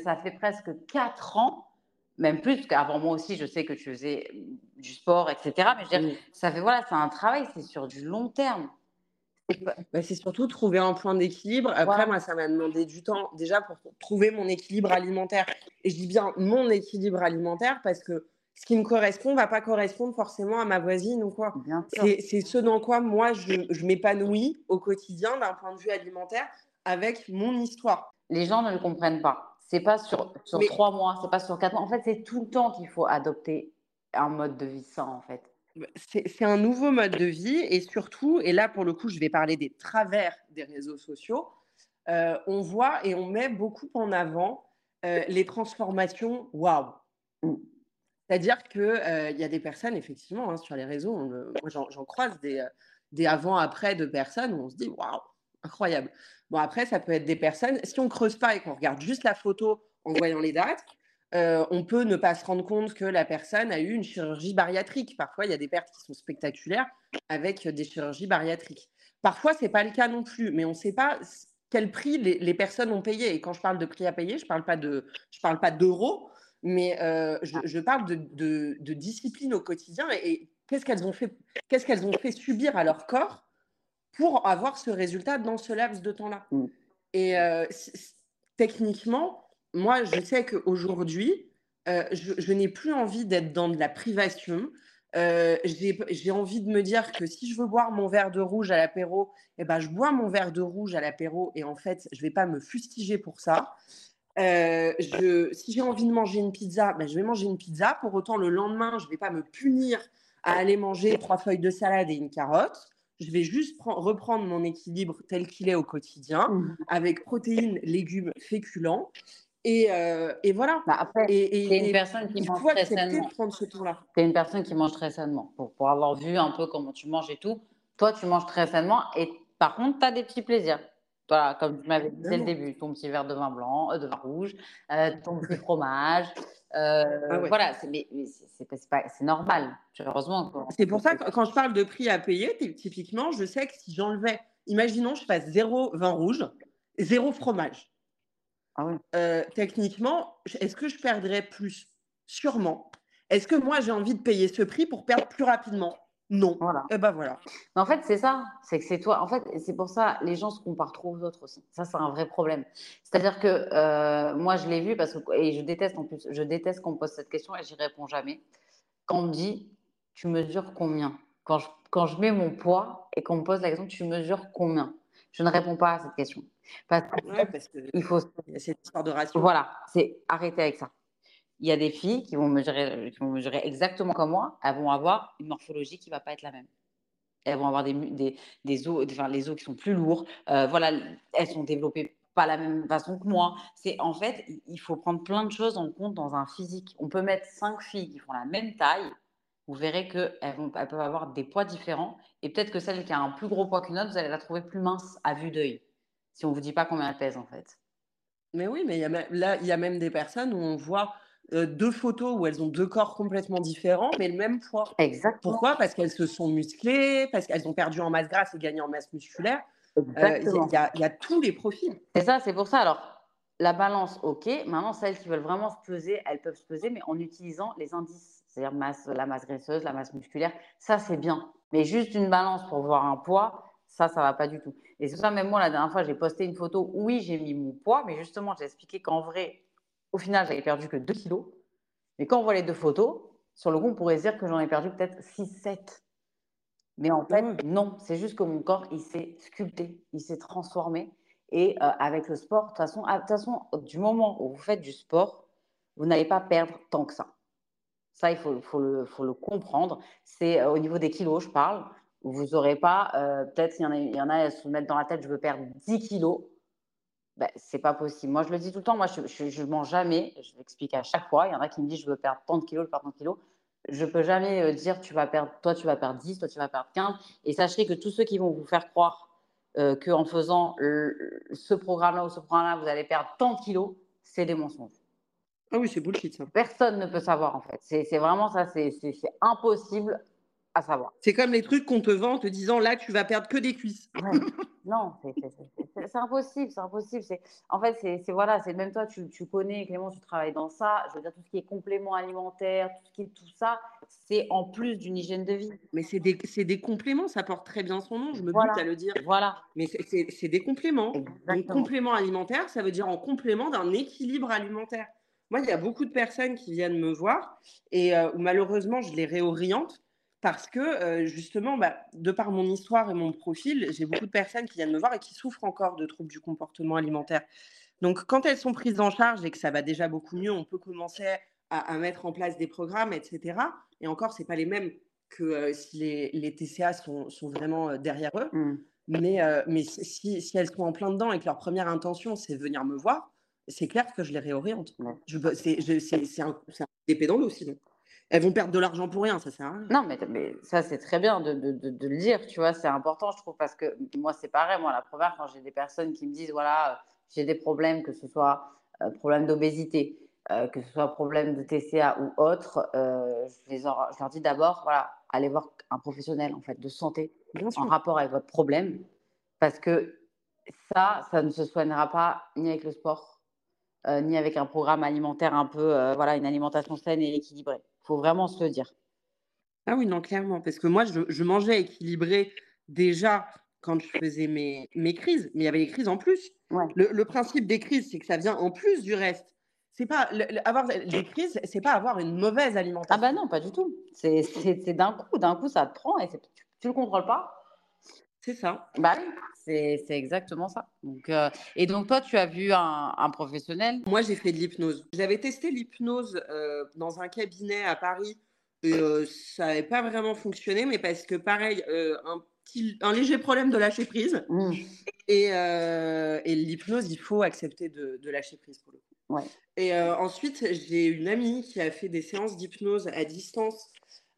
ça fait presque 4 ans, même plus, parce qu'avant moi aussi, je sais que tu faisais du sport, etc. Mais je veux dire, ça fait, voilà, c'est un travail, c'est sur du long terme. Bah, c'est surtout trouver un point d'équilibre. Après, moi, ça m'a demandé du temps déjà pour trouver mon équilibre alimentaire. Et je dis bien mon équilibre alimentaire parce que ce qui me correspond ne va pas correspondre forcément à ma voisine ou quoi. C'est ce dans quoi moi je, m'épanouis au quotidien d'un point de vue alimentaire avec mon histoire. Les gens ne le comprennent pas. C'est pas sur, sur trois mois, c'est pas sur quatre mois. En fait, c'est tout le temps qu'il faut adopter un mode de vie sain, en fait. Bah, c'est un nouveau mode de vie et surtout, et là pour le coup, je vais parler des travers des réseaux sociaux. Euh, on voit et on met beaucoup en avant euh, les transformations waouh. C'est-à-dire qu'il euh, y a des personnes, effectivement, hein, sur les réseaux, moi j'en croise des, des avant-après de personnes où on se dit waouh, incroyable. Bon, après, ça peut être des personnes, si on creuse pas et qu'on regarde juste la photo en voyant les dates, on peut ne pas se rendre compte que la personne a eu une chirurgie bariatrique. Parfois, il y a des pertes qui sont spectaculaires avec des chirurgies bariatriques. Parfois, ce n'est pas le cas non plus, mais on ne sait pas quel prix les, personnes ont payé. Et quand je parle de prix à payer, je ne parle pas de, d'euros, mais euh, je, parle de, de, discipline au quotidien et, qu'est-ce qu'elles ont fait, ont fait subir à leur corps pour avoir ce résultat dans ce laps de temps-là? Mmh. Et euh, techniquement, moi, je sais qu'aujourd'hui, euh, je, je n'ai plus envie d'être dans de la privation. Euh, j'ai envie de me dire que si je veux boire mon verre de rouge à l'apéro, eh ben, je bois mon verre de rouge à l'apéro et en fait, je ne vais pas me fustiger pour ça. Euh, je, si j'ai envie de manger une pizza, ben, je vais manger une pizza. Pour autant, le lendemain, je ne vais pas me punir à aller manger trois feuilles de salade et une carotte. Je vais juste reprendre mon équilibre tel qu'il est au quotidien, mmh. avec protéines, légumes, féculents. Et, euh, et, voilà. Bah après, et, une personne qui mange très sainement. Tu es une personne qui mange très sainement. Pour, pour, avoir vu un peu comment tu manges et tout, toi, tu manges très sainement. Et par contre, tu as des petits plaisirs. Voilà, comme tu m'avais dit dès le début, ton petit verre de vin blanc, euh, de vin rouge, euh, ton petit fromage. Ah voilà, c'est normal, heureusement. C'est pour ça que quand je parle de prix à payer, typiquement, je sais que si j'enlevais, imaginons, je fasse zéro vin rouge, zéro fromage. Ah euh, techniquement, est-ce que je perdrais plus? Sûrement. Est-ce que moi, j'ai envie de payer ce prix pour perdre plus rapidement? Non. Voilà. Et eh ben voilà. en fait, c'est ça. C'est que c'est toi. En fait, c'est pour ça, les gens se comparent trop aux autres aussi. Ça, c'est un vrai problème. C'est-à-dire que euh, moi, je l'ai vu parce que, et je déteste en plus, je déteste qu'on me pose cette question et j'y réponds jamais. Quand on me dit, tu mesures combien? Quand je, quand je mets mon poids et qu'on me pose la question, tu mesures combien? Je ne réponds pas à cette question. Parce, il faut. Y a cette histoire de ratio. Voilà, c'est arrêter avec ça. Il y a des filles qui vont mesurer, qui vont mesurer exactement comme moi, elles vont avoir une morphologie qui ne va pas être la même. Elles vont avoir des, des, des os, enfin, les os qui sont plus lourds. Euh, voilà, elles sont développées pas la même façon que moi. C'est en fait, il faut prendre plein de choses en compte dans un physique. On peut mettre cinq filles qui font la même taille. Vous verrez qu'elles elles peuvent avoir des poids différents. Et peut-être que celle qui a un plus gros poids qu'une autre, vous allez la trouver plus mince à vue d'œil si on ne vous dit pas combien elle pèse en fait. Mais oui, mais y a là, il y a même des personnes où on voit deux photos où elles ont deux corps complètement différents, mais le même poids. Exactement. Pourquoi? Parce qu'elles se sont musclées, parce qu'elles ont perdu en masse grasse et gagné en masse musculaire. Il y, y, a tous les profils. C'est ça, c'est pour ça. Alors, la balance, ok. Maintenant, celles qui veulent vraiment se peser, elles peuvent se peser, mais en utilisant les indices, c'est-à-dire masse, la masse graisseuse, la masse musculaire. Ça, c'est bien. Mais juste une balance pour voir un poids, ça, ça va pas du tout. Et c'est ça, même moi, la dernière fois, j'ai posté une photo. Oui, j'ai mis mon poids, mais justement, j'ai expliqué qu'en vrai, au final, j'avais perdu que 2 kilos. Mais quand on voit les deux photos, sur le coup, on pourrait dire que j'en ai perdu peut-être 6-7. Mais en fait, non, c'est juste que mon corps, il s'est sculpté, il s'est transformé. Et euh, avec le sport, de toute façon, ah, façon, du moment où vous faites du sport, vous n'allez pas perdre tant que ça. Ça, il faut, le, comprendre. C'est euh, au niveau des kilos, je parle vous n'aurez pas, euh, peut-être il y en a, il y en a, elles se mettent dans la tête, je veux perdre 10 kilos. Ben, c'est pas possible. Moi, je le dis tout le temps, moi, je ne mens jamais. Je l'explique à chaque fois. Il y en a qui me disent, je veux perdre tant de kilos, je perdre tant de kilos. Je peux jamais euh, dire, tu vas perdre, toi, tu vas perdre 10, toi, tu vas perdre 15. Et sachez que tous ceux qui vont vous faire croire euh, qu'en faisant ce programme-là ou ce programme-là, vous allez perdre tant de kilos, c'est des mensonges. Ah oui, c'est bullshit ça. Personne ne peut savoir en fait. C'est vraiment ça, c'est impossible à savoir. C'est comme les trucs qu'on te vend en te disant là, tu vas perdre que des cuisses. non, c'est impossible, c'est impossible. En fait, c'est voilà, c'est même toi, tu, tu, connais, Clément, tu travailles dans ça. Je veux dire, tout ce qui est complément alimentaire, tout ce qui est tout ça, c'est en plus d'une hygiène de vie. Mais c'est des, des, compléments, ça porte très bien son nom, je me voilà. à le dire. Voilà. Mais c'est des compléments. Un complément alimentaire, ça veut dire en complément d'un équilibre alimentaire. Moi, il y a beaucoup de personnes qui viennent me voir et où malheureusement, je les réoriente parce que justement, bah, de par mon histoire et mon profil, j'ai beaucoup de personnes qui viennent me voir et qui souffrent encore de troubles du comportement alimentaire. Donc, quand elles sont prises en charge et que ça va déjà beaucoup mieux, on peut commencer à, mettre en place des programmes, etc. Et encore, c'est pas les mêmes que si les, TCA sont, vraiment derrière eux. Mmh. Mais, mais si, si, elles sont en plein dedans et que leur première intention, c'est venir me voir, c'est clair que je les réoriente. C'est un, un épée dans l'eau sinon elles vont perdre de l'argent pour rien, ça sert à rien. Non, mais, mais ça, c'est très bien de, de, de, le dire, tu vois, c'est important, je trouve, parce que moi, c'est pareil, moi, la première, quand j'ai des personnes qui me disent, voilà, j'ai des problèmes, que ce soit euh, problème d'obésité, euh, que ce soit problème de TCA ou autre, euh, je, les je, leur dis d'abord, voilà, allez voir un professionnel, en fait, de santé, en rapport avec votre problème, parce que ça, ça ne se soignera pas ni avec le sport, ni avec un programme alimentaire un peu, voilà, une alimentation saine et équilibrée faut vraiment se le dire. Ah oui, non, clairement. Parce que moi, je, mangeais équilibré déjà quand je faisais mes, mes crises, mais il y avait les crises en plus. Le, principe des crises, c'est que ça vient en plus du reste. C'est pas avoir des crises, c'est pas avoir une mauvaise alimentation. Ah bah non, pas du tout. C'est d'un coup, d'un coup, ça te prend et tu, tu le contrôles pas. C'est ça. Bah c'est exactement ça. Donc, euh, et donc, toi, tu as vu un, un professionnel? Moi, j'ai fait de l'hypnose. J'avais testé l'hypnose euh, dans un cabinet à Paris. Et, euh, ça n'avait pas vraiment fonctionné, mais parce que, pareil, un, petit, un léger problème de lâcher prise. Mmh. Et, et l'hypnose, il faut accepter de, de, lâcher prise pour le coup. Ouais. Et ensuite, j'ai une amie qui a fait des séances d'hypnose à distance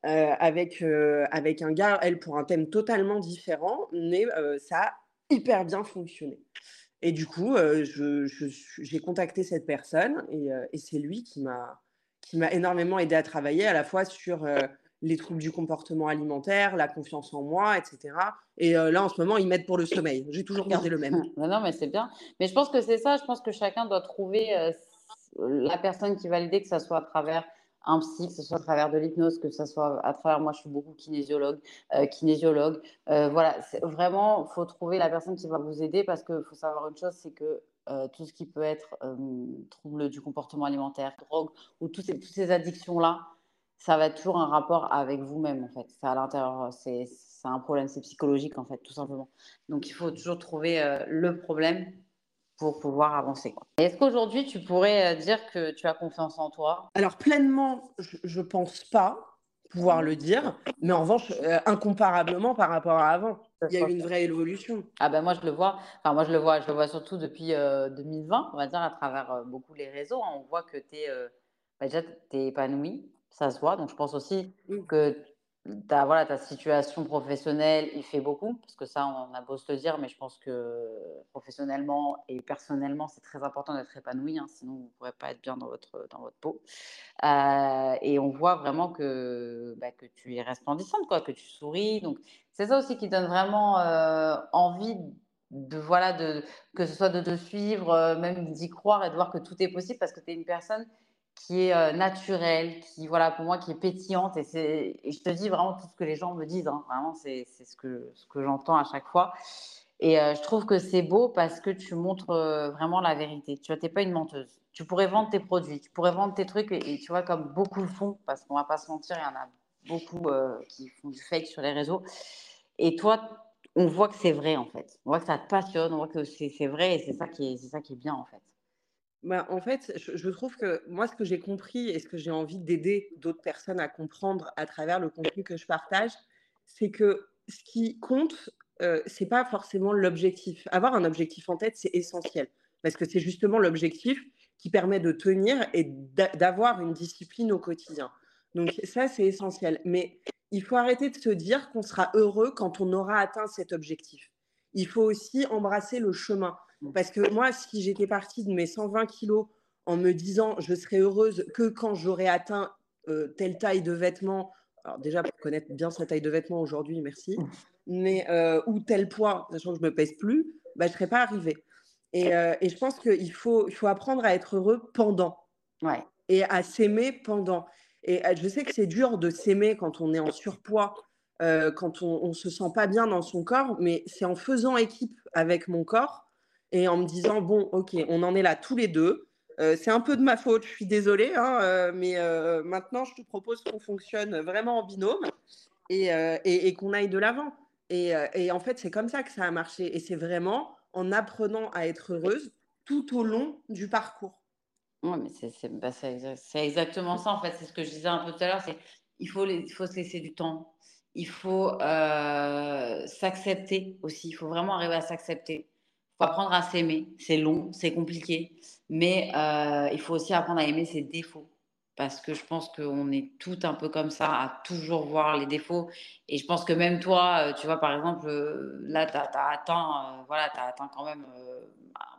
avec, euh, avec un gars, elle, pour un thème totalement différent, mais euh, ça a hyper bien fonctionné. Et du coup, j'ai contacté cette personne et, c'est lui qui m'a énormément aidé à travailler à la fois sur les troubles du comportement alimentaire, la confiance en moi, etc. Et là, en ce moment, ils m'aident pour le sommeil. J'ai toujours gardé le même. Non, non mais c'est bien. Mais je pense que c'est ça. Je pense que chacun doit trouver la personne qui va l'aider, que ce soit à travers un psy, que ce soit à travers de l'hypnose, que ce soit à travers, moi je suis beaucoup kinésiologue, euh, kinésiologue. Euh, voilà, vraiment, faut trouver la personne qui va vous aider parce qu'il faut savoir une chose, c'est que euh, tout ce qui peut être trouble du comportement alimentaire, drogue ou toutes ces, toutes ces addictions-là, ça va être toujours un rapport avec vous-même en fait. C'est à l'intérieur, c'est un problème, c'est psychologique en fait, tout simplement. Donc il faut toujours trouver le problème pour pouvoir avancer. Est-ce qu'aujourd'hui, tu pourrais euh, dire que tu as confiance en toi? Alors, pleinement, je ne pense pas pouvoir le dire, mais en revanche, euh, incomparablement par rapport à avant. Il y a eu une vraie évolution. Ah ben moi je le vois, enfin moi je le vois, je le vois surtout depuis 2020, euh, on va dire à travers beaucoup les réseaux, hein. on voit que tu es bah, déjà es épanoui, ça se voit, donc je pense aussi que ta, voilà, ta situation professionnelle, il fait beaucoup, parce que ça, on a beau se le dire, mais je pense que professionnellement et personnellement, c'est très important d'être épanoui, hein, sinon vous ne pourrez pas être bien dans votre, dans votre peau. Euh, et on voit vraiment que, bah, que tu es resplendissante, quoi, que tu souris. Donc, c'est ça aussi qui donne vraiment euh, envie de, voilà, de, que ce soit de te suivre, euh, même d'y croire et de voir que tout est possible, parce que tu es une personne qui est euh, naturelle, qui, voilà, pour moi, qui est pétillante. Et, c'est, je te dis vraiment tout ce que les gens me disent. Hein. Vraiment, c'est, ce que, ce que j'entends à chaque fois. Et euh, je trouve que c'est beau parce que tu montres euh, vraiment la vérité. Tu n'es pas une menteuse. Tu pourrais vendre tes produits, tu pourrais vendre tes trucs. Et, tu vois, comme beaucoup le font, parce qu'on va pas se mentir, il y en a beaucoup qui font du fake sur les réseaux. Et toi, on voit que c'est vrai, en fait. On voit que ça te passionne, on voit que c'est, vrai et c'est ça, est, c'est ça qui est bien, en fait. Bah, en fait, je, trouve que moi, ce que j'ai compris et ce que j'ai envie d'aider d'autres personnes à comprendre à travers le contenu que je partage, c'est que ce qui compte, euh, c'est pas forcément l'objectif. Avoir un objectif en tête, c'est essentiel parce que c'est justement l'objectif qui permet de tenir et d'avoir une discipline au quotidien. Donc ça, c'est essentiel. Mais il faut arrêter de se dire qu'on sera heureux quand on aura atteint cet objectif. Il faut aussi embrasser le chemin. Parce que moi, si j'étais partie de mes 120 kilos en me disant je serai heureuse que quand j'aurai atteint euh, telle taille de vêtements, alors déjà pour connaître bien sa taille de vêtements aujourd'hui, merci, mais euh, ou tel poids, sachant que je me pèse plus, bah, je ne serais pas arrivée. Et, euh, et je pense qu'il faut, il faut apprendre à être heureux pendant. Ouais. Et à s'aimer pendant. Et je sais que c'est dur de s'aimer quand on est en surpoids, quand on ne se sent pas bien dans son corps, mais c'est en faisant équipe avec mon corps et en me disant bon, ok, on en est là tous les deux. c'est un peu de ma faute, je suis désolée, hein, mais maintenant, je te propose qu'on fonctionne vraiment en binôme et, et, qu'on aille de l'avant. Et, et, en fait, c'est comme ça que ça a marché. Et c'est vraiment en apprenant à être heureuse tout au long du parcours. Oui, mais c'est bah, exactement ça, en fait. C'est ce que je disais un peu tout à l'heure. Il faut, il faut se laisser du temps. Il faut s'accepter aussi. Il faut vraiment arriver à s'accepter. Il faut apprendre à s'aimer. C'est long, c'est compliqué. Mais il faut aussi apprendre à aimer ses défauts parce que je pense qu'on est tout un peu comme ça, à toujours voir les défauts. Et je pense que même toi, tu vois, par exemple, là, tu as, atteint, voilà, as atteint quand même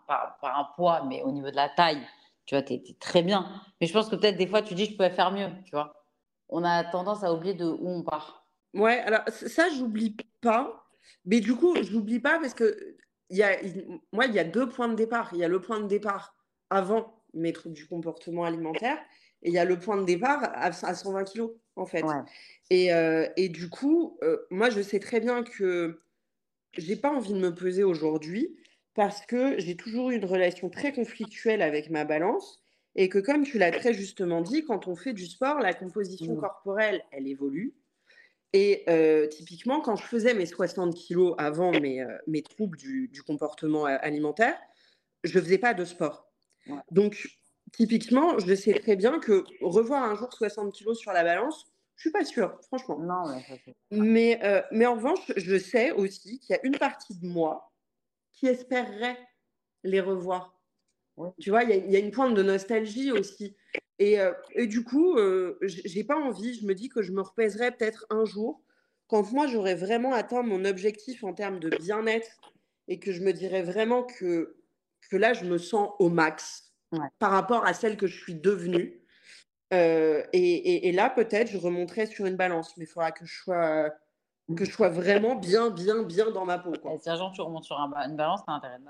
par, un poids, mais au niveau de la taille, tu vois, tu es, très bien. Mais je pense que peut-être des fois, tu dis, je pouvais faire mieux, tu vois. On a tendance à oublier de où on part. Ouais, alors ça, j'oublie pas. Mais du coup, je n'oublie pas parce que y a, moi, il y a deux points de départ. Il y a le point de départ avant mes troubles du comportement alimentaire et il y a le point de départ à, 120 kilos, en fait. Et, euh, et, du coup, euh, moi, je sais très bien que j'ai pas envie de me peser aujourd'hui parce que j'ai toujours eu une relation très conflictuelle avec ma balance et que, comme tu l'as très justement dit, quand on fait du sport, la composition mmh. corporelle, elle évolue. Et euh, typiquement, quand je faisais mes 60 kilos avant mes, mes troubles du, du, comportement alimentaire, je ne faisais pas de sport. Donc, typiquement, je sais très bien que revoir un jour 60 kilos sur la balance, je suis pas sûre, franchement. Non, mais, euh, mais, en revanche, je sais aussi qu'il y a une partie de moi qui espérerait les revoir. Tu vois, il y, a une pointe de nostalgie aussi. Et, euh, et du coup, euh, j'ai pas envie, je me dis que je me repèserai peut-être un jour, quand moi j'aurai vraiment atteint mon objectif en termes de bien-être et que je me dirais vraiment que, que là, je me sens au max par rapport à celle que je suis devenue. Euh, et, et, là, peut-être, je remonterai sur une balance, mais il faudra que je sois que je sois vraiment bien, bien, bien dans ma peau. Quoi. Et si un jour tu remontes sur une balance, t'as intérêt de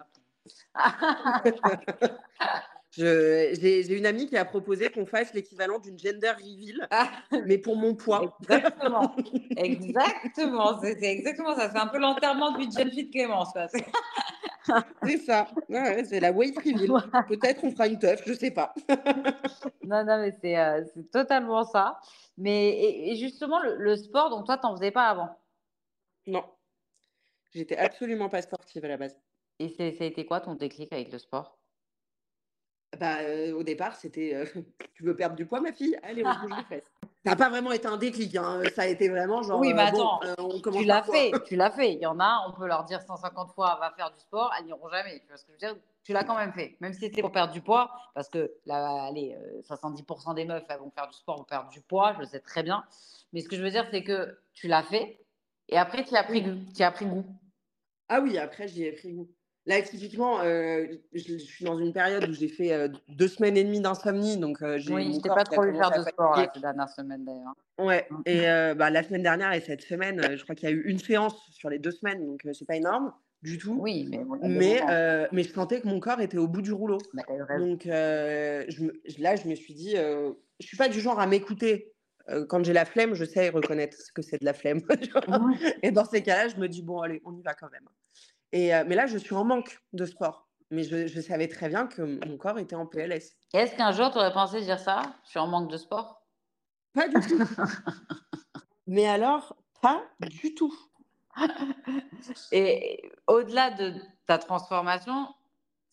J'ai une amie qui a proposé qu'on fasse l'équivalent d'une gender reveal, ah. mais pour mon poids. Exactement. exactement. C'est exactement ça. C'est un peu l'enterrement du jeune fit Clémence. c'est ça. c'est la weight reveal. Peut-être on fera une teuf, je sais pas. non, non, mais c'est euh, totalement ça. Mais et, justement, le, sport, donc toi, t'en faisais pas avant? Non. J'étais absolument pas sportive à la base. Et ça a été quoi ton déclic avec le sport? Bah, euh, au départ, c'était euh, Tu veux perdre du poids, ma fille? Allez, on bouge les fesses. Ça n'a pas vraiment été un déclic, hein. ça a été vraiment genre. Oui, mais attends, on tu l'as fait, tu l'as fait. Il y en a, on peut leur dire 150 fois va faire du sport, elles n'iront jamais. Tu vois ce que je veux dire? Tu l'as quand même fait, même si c'était pour perdre du poids, parce que là, allez, 70% des meufs elles vont faire du sport, vont perdre du poids, je le sais très bien. Mais ce que je veux dire, c'est que tu l'as fait et après, tu as pris, tu as pris goût. Ah oui, après, j'y ai pris goût. Là, typiquement, euh, je, suis dans une période où j'ai fait euh, deux semaines et demie d'insomnie. Donc, euh, j'ai oui, je pas trop eu faire de sport là, ces dernières semaines d'ailleurs. Ouais, mmh. et bah, la semaine dernière et cette semaine, je crois qu'il y a eu une séance sur les deux semaines, donc c'est pas énorme du tout. Oui, mais, mais, mais, je sentais que mon corps était au bout du rouleau. Bah, donc je là, je me suis dit, je suis pas du genre à m'écouter. Quand j'ai la flemme, je sais reconnaître ce que c'est de la flemme. et dans ces cas-là, je me dis, bon, allez, on y va quand même. Et, mais là, je suis en manque de sport. Mais je, je savais très bien que mon corps était en PLS. Est-ce qu'un jour, tu aurais pensé dire ça? Je suis en manque de sport? Pas du tout. mais alors, pas du tout. Et au-delà de ta transformation,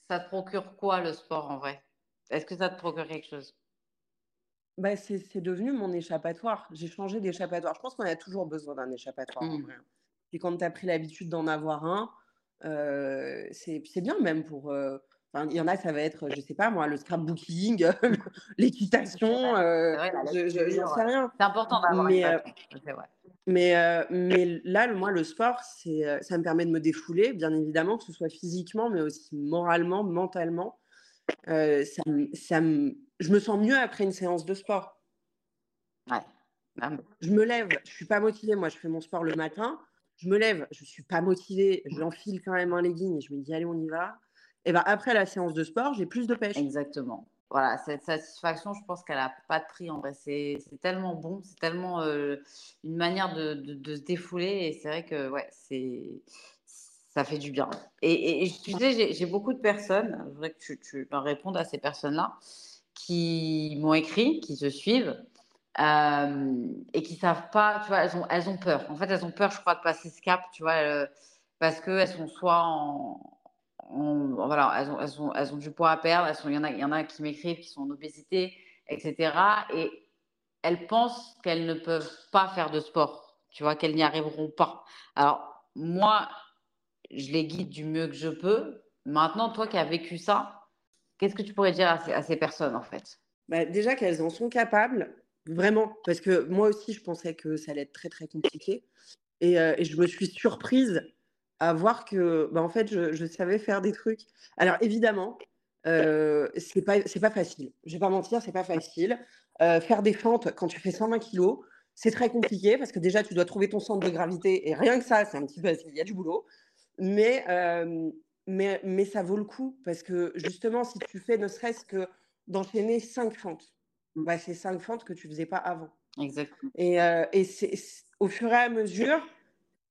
ça te procure quoi le sport en vrai? Est-ce que ça te procure quelque chose? Bah, c'est devenu mon échappatoire. J'ai changé d'échappatoire. Je pense qu'on a toujours besoin d'un échappatoire. En mmh. vrai. Et quand tu as pris l'habitude d'en avoir un, euh, c'est bien même pour. Euh, il y en a, ça va être, je sais pas moi, le scrapbooking, l'équitation, euh, je sais rien. C'est important d'avoir mais, mais, mais là, moi, le sport, ça me permet de me défouler, bien évidemment, que ce soit physiquement, mais aussi moralement, mentalement. ça, ça je me sens mieux après une séance de sport. Ouais. Je me lève, je suis pas motivée. Moi, je fais mon sport le matin je me lève, je suis pas motivée, j'enfile quand même un legging et je me dis allez on y va. Et ben après la séance de sport, j'ai plus de pêche. Exactement. Voilà, cette satisfaction, je pense qu'elle n'a pas de prix en vrai. C'est tellement bon, c'est tellement euh, une manière de, de, se défouler. Et c'est vrai que ouais, ça fait du bien. Et, tu sais, j'ai beaucoup de personnes, je voudrais que tu, tu répondes à ces personnes-là, qui m'ont écrit, qui se suivent et qui savent pas, tu vois, elles ont, elles ont peur. En fait, elles ont peur, je crois, de passer ce cap, tu vois, euh, parce qu'elles sont soit en, voilà, elles ont, elles, ont, elles ont, du poids à perdre, il y, en a, y en a qui m'écrivent qui sont en obésité, etc. Et elles pensent qu'elles ne peuvent pas faire de sport, tu vois, qu'elles n'y arriveront pas. Alors, moi, je les guide du mieux que je peux. Maintenant, toi qui as vécu ça, qu'est-ce que tu pourrais dire à ces, personnes, en fait? Bah, Déjà qu'elles en sont capables, vraiment, parce que moi aussi, je pensais que ça allait être très, très compliqué. Et, euh, je me suis surprise à voir que, bah, en fait, je, savais faire des trucs. Alors, évidemment, euh, c'est pas, pas facile. Je vais pas mentir, c'est pas facile. Euh, faire des fentes quand tu fais 120 kilos, c'est très compliqué parce que déjà, tu dois trouver ton centre de gravité et rien que ça, c'est un petit peu, il y a du boulot. Mais, mais, mais ça vaut le coup parce que justement, si tu fais ne serait-ce que d'enchaîner cinq fentes. Bah, c'est cinq fentes que tu faisais pas avant. Exactement. Et, et c'est, au fur et à mesure,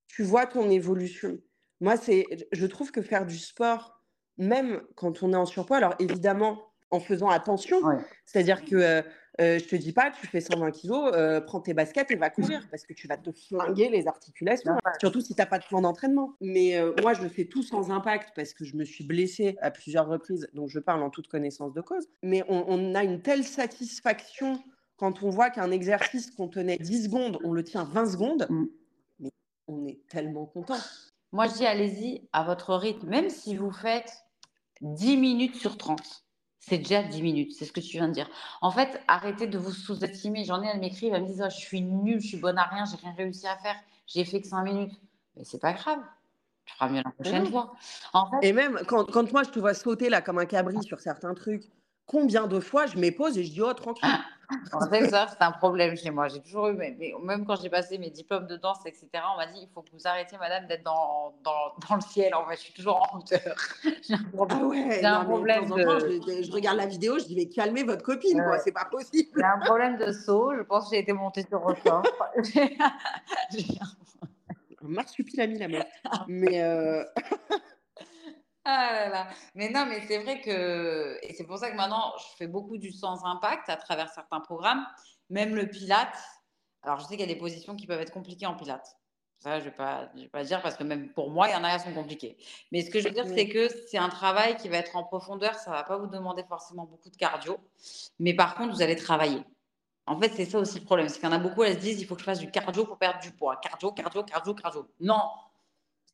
tu vois ton évolution. Moi, c'est, je trouve que faire du sport, même quand on est en surpoids, alors évidemment, en faisant attention, c'est-à-dire que euh, je te dis pas, tu fais 120 kilos, euh, prends tes baskets et va courir parce que tu vas te flinguer les articulations, surtout si tu n'as pas de plan d'entraînement. Mais euh, moi, je le fais tout sans impact parce que je me suis blessée à plusieurs reprises, donc je parle en toute connaissance de cause. Mais on, a une telle satisfaction quand on voit qu'un exercice qu'on tenait 10 secondes, on le tient 20 secondes. Mm. Mais on est tellement content. Moi, je dis, allez-y à votre rythme, même si vous faites 10 minutes sur 30 c'est déjà 10 minutes, c'est ce que tu viens de dire. En fait, arrêtez de vous sous-estimer. J'en ai, elle m'écrit, elle me dit, oh, je suis nulle, je suis bonne à rien, j'ai rien réussi à faire, j'ai fait que 5 minutes. Mais c'est pas grave, tu feras mieux la prochaine fois. Et même quand, quand, moi je te vois sauter là comme un cabri sur certains trucs, combien de fois je m'épose et je dis, oh, tranquille. c'est ça, c'est un problème chez moi. J'ai toujours eu, mais, même quand j'ai passé mes diplômes de danse, etc., on m'a dit il faut que vous arrêtiez, madame, d'être dans, dans, dans, le ciel. En fait, je suis toujours en hauteur. j'ai un problème. Ah ouais, un problème de... je, regarde la vidéo, je dis mais calmez votre copine, quoi, c'est pas possible. J'ai un problème de saut. Je pense que j'ai été montée sur record. un marsupilami, la meuf. mais. Euh... Ah là là. Mais non, mais c'est vrai que. Et c'est pour ça que maintenant, je fais beaucoup du sans impact à travers certains programmes, même le Pilate. Alors, je sais qu'il y a des positions qui peuvent être compliquées en Pilate. Ça, je ne vais, pas, vais pas dire parce que même pour moi, il y en a qui sont compliquées. Mais ce que je veux dire, c'est que c'est un travail qui va être en profondeur. Ça ne va pas vous demander forcément beaucoup de cardio. Mais par contre, vous allez travailler. En fait, c'est ça aussi le problème. C'est qu'il y en a beaucoup, elles se disent il faut que je fasse du cardio pour perdre du poids. Cardio, cardio, cardio, cardio. Non,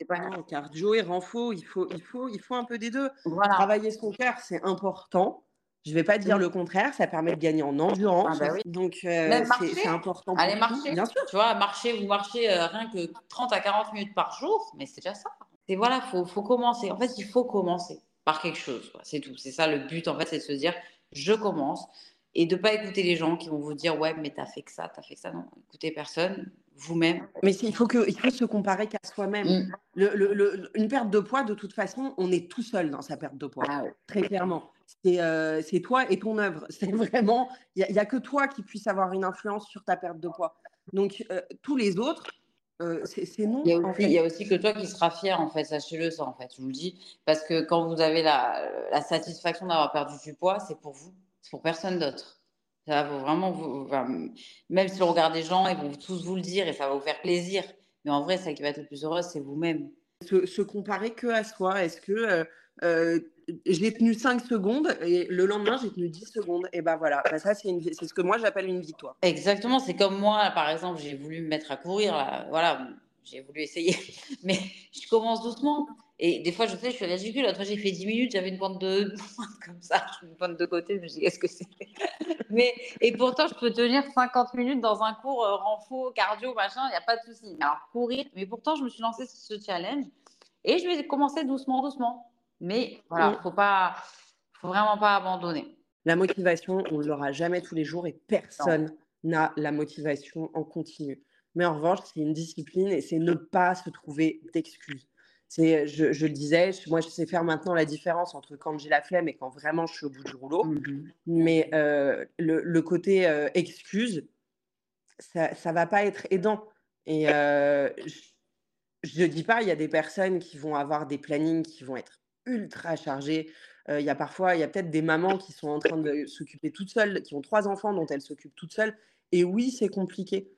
pas non, cardio et renfo, il faut, il, faut, il faut un peu des deux. Travailler son cœur, c'est important. Je ne vais pas dire le contraire, ça permet de gagner en endurance. Ah bah Donc, euh, c'est important. Allez marcher. Bien sûr. Tu vois, marcher, vous marchez euh, rien que 30 à 40 minutes par jour, mais c'est déjà ça. Et voilà, il faut, faut, commencer. En fait, il faut commencer par quelque chose. C'est tout. C'est ça le but, en fait, c'est de se dire je commence et de ne pas écouter les gens qui vont vous dire ouais, mais tu as fait que ça, tu as fait que ça. Non, écoutez personne vous-même. Mais il faut, que, il faut se comparer qu'à soi-même. Mm. Une perte de poids, de toute façon, on est tout seul dans sa perte de poids, ah très clairement. Euh, c'est toi et ton œuvre. C'est vraiment, il n'y a, que toi qui puisse avoir une influence sur ta perte de poids. Donc, euh, tous les autres, euh, c'est non. Il y, a aussi, il y, a aussi, que toi qui seras fier, en fait, sachez-le ça, en fait. Je vous le dis, parce que quand vous avez la, la satisfaction d'avoir perdu du poids, c'est pour vous, c'est pour personne d'autre. Ça va vraiment vous, même si le regard des gens, ils vont tous vous le dire et ça va vous faire plaisir. Mais en vrai, celle qui va être le plus heureuse, c'est vous-même. Se, comparer que à soi. Est-ce que euh, euh, j'ai tenu 5 secondes et le lendemain, j'ai tenu 10 secondes Et ben voilà, bah, ça, c'est, ce que moi j'appelle une victoire. Exactement. C'est comme moi, par exemple, j'ai voulu me mettre à courir. Voilà, j'ai voulu essayer. Mais je commence doucement. Et des fois, je sais, je suis ridicule. L'autre fois, j'ai fait 10 minutes, j'avais une pente de comme ça, une pente de côté. Je me dis, qu'est-ce que c'est? Mais et pourtant, je peux tenir 50 minutes dans un cours euh, renfo, cardio, machin, il n'y a pas de souci. Alors courir, mais pourtant, je me suis lancée sur ce challenge et je vais commencer doucement, doucement. Mais voilà, il faut pas, faut vraiment pas abandonner. La motivation, on ne l'aura jamais tous les jours et personne n'a la motivation en continu. Mais en revanche, c'est une discipline et c'est ne pas se trouver d'excuses. C'est, je, je, le disais, moi je sais faire maintenant la différence entre quand j'ai la flemme et quand vraiment je suis au bout du rouleau. Mmh Mais euh, le, le, côté euh, excuse, ça ne va pas être aidant. Et euh, je dis pas, il y a des personnes qui vont avoir des plannings qui vont être ultra chargés. il y a parfois, il y a peut-être des mamans qui sont en train de s'occuper toutes seules, qui ont trois enfants dont elles s'occupent toutes seules. Et oui, c'est compliqué.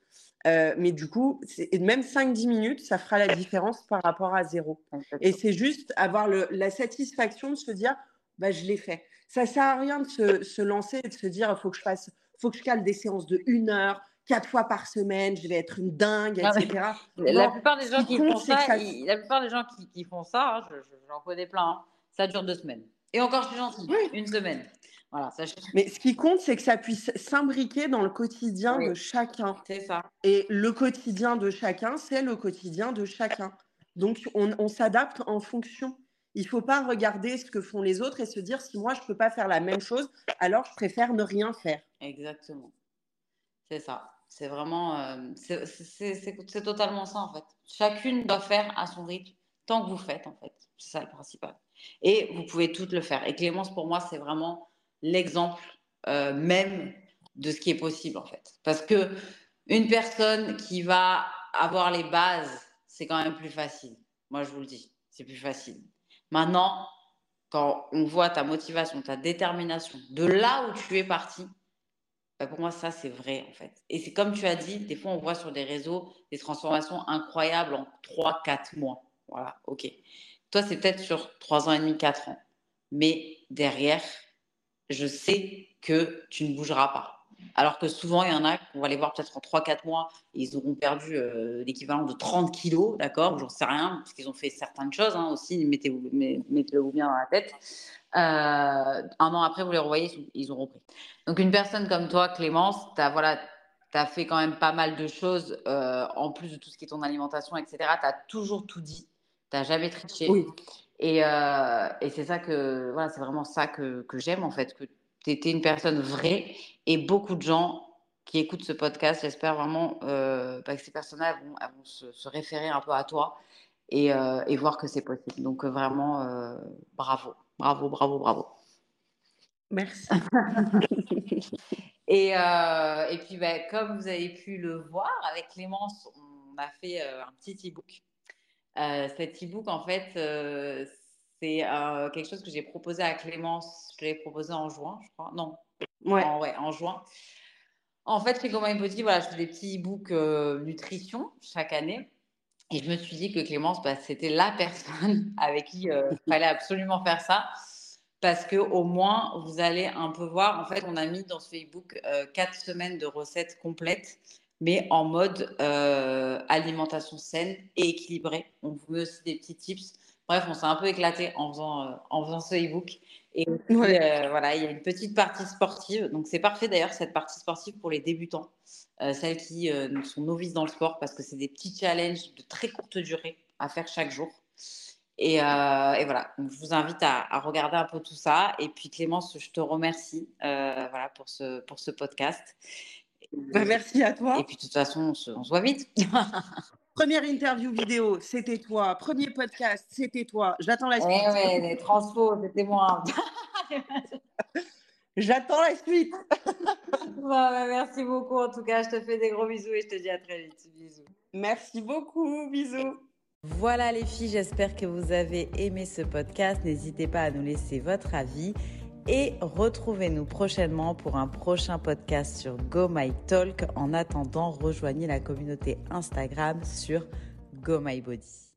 Mais du coup, même 5-10 minutes, ça fera la différence par rapport à zéro. Et c'est juste avoir le, la satisfaction de se dire, bah, je l'ai fait. Ça sert à rien de se, se lancer et de se dire, il faut que je fasse, faut que je cale des séances de une heure, quatre fois par semaine, je vais être une dingue, etc. la, plupart des gens qui font ça, la plupart des gens qui, font ça, j'en connais plein, hein, ça dure deux semaines. Et encore, je suis gentille, une semaine. Voilà, ça, Mais ce qui compte, c'est que ça puisse s'imbriquer dans le quotidien de chacun. C'est ça. Et le quotidien de chacun, c'est le quotidien de chacun. Donc, on, on s'adapte en fonction. Il ne faut pas regarder ce que font les autres et se dire si moi je ne peux pas faire la même chose, alors je préfère ne rien faire. Exactement. C'est ça. C'est vraiment, euh, c'est totalement ça en fait. Chacune doit faire à son rythme tant que vous faites en fait. C'est ça le principal. Et vous pouvez toutes le faire. Et Clémence, pour moi, c'est vraiment l'exemple euh, même de ce qui est possible en fait. Parce que une personne qui va avoir les bases, c'est quand même plus facile. Moi, je vous le dis, c'est plus facile. Maintenant, quand on voit ta motivation, ta détermination, de là où tu es parti, bah, pour moi, ça, c'est vrai, en fait. Et c'est comme tu as dit, des fois, on voit sur des réseaux des transformations incroyables en 3-4 mois. Voilà, ok. Toi, c'est peut-être sur 3 ans et demi, 4 ans. Mais derrière, je sais que tu ne bougeras pas. Alors que souvent, il y en a qu'on va les voir peut-être en 3-4 mois, ils auront perdu euh, l'équivalent de 30 kilos, d'accord? J'en sais rien, parce qu'ils ont fait certaines choses hein, aussi, mettez-le mettez bien dans la tête. Euh, un an après, vous les revoyez, ils ont repris. Donc, une personne comme toi, Clémence, tu as, voilà, as fait quand même pas mal de choses, euh, en plus de tout ce qui est ton alimentation, etc. Tu as toujours tout dit, tu n'as jamais triché. Oui. Et, et c'est ça que, voilà, c'est vraiment ça que, que j'aime, en fait, que tu étais une personne vraie et beaucoup de gens qui écoutent ce podcast, j'espère vraiment euh, bah, que ces personnes-là vont, vont se, référer un peu à toi et, euh, et voir que c'est possible. Donc euh, vraiment, euh, bravo, bravo, bravo, bravo. Merci. et, euh, et puis, bah, comme vous avez pu le voir, avec Clémence, on a fait un petit e-book. Cet e-book, en fait, c'est quelque chose que j'ai proposé à Clémence. Je l'ai proposé en juin, je crois. Non, ouais. En, ouais, en juin. En fait, chez Comment Body, voilà, je fais des petits e-books euh, nutrition chaque année. Et je me suis dit que Clémence, bah, c'était la personne avec qui euh, il fallait absolument faire ça. Parce que au moins, vous allez un peu voir. En fait, on a mis dans ce e-book euh, quatre semaines de recettes complètes, mais en mode alimentation saine et équilibrée. On vous met aussi des petits tips Bref, on s'est un peu éclaté en faisant, euh, en faisant ce e-book. Et euh, voilà, il y a une petite partie sportive. Donc, c'est parfait d'ailleurs, cette partie sportive pour les débutants, euh, celles qui sont novices dans le sport, parce que c'est des petits challenges de très courte durée à faire chaque jour. Et, et voilà, je vous invite à, à, regarder un peu tout ça. Et puis, Clémence, je te remercie voilà, pour, ce, pour ce podcast. Bah, merci à toi. Et puis, de toute façon, on se, on se voit vite. Première interview vidéo, c'était toi. Premier podcast, c'était toi. J'attends la suite. Oui, oui, les transpos, c'était moi. J'attends la suite. Bah, merci beaucoup. En tout cas, je te fais des gros bisous et je te dis à très vite. Bisous. Merci beaucoup. Bisous. Voilà les filles, j'espère que vous avez aimé ce podcast. N'hésitez pas à nous laisser votre avis et retrouvez-nous prochainement pour un prochain podcast sur Go My Talk. En attendant, rejoignez la communauté Instagram sur Go My Body.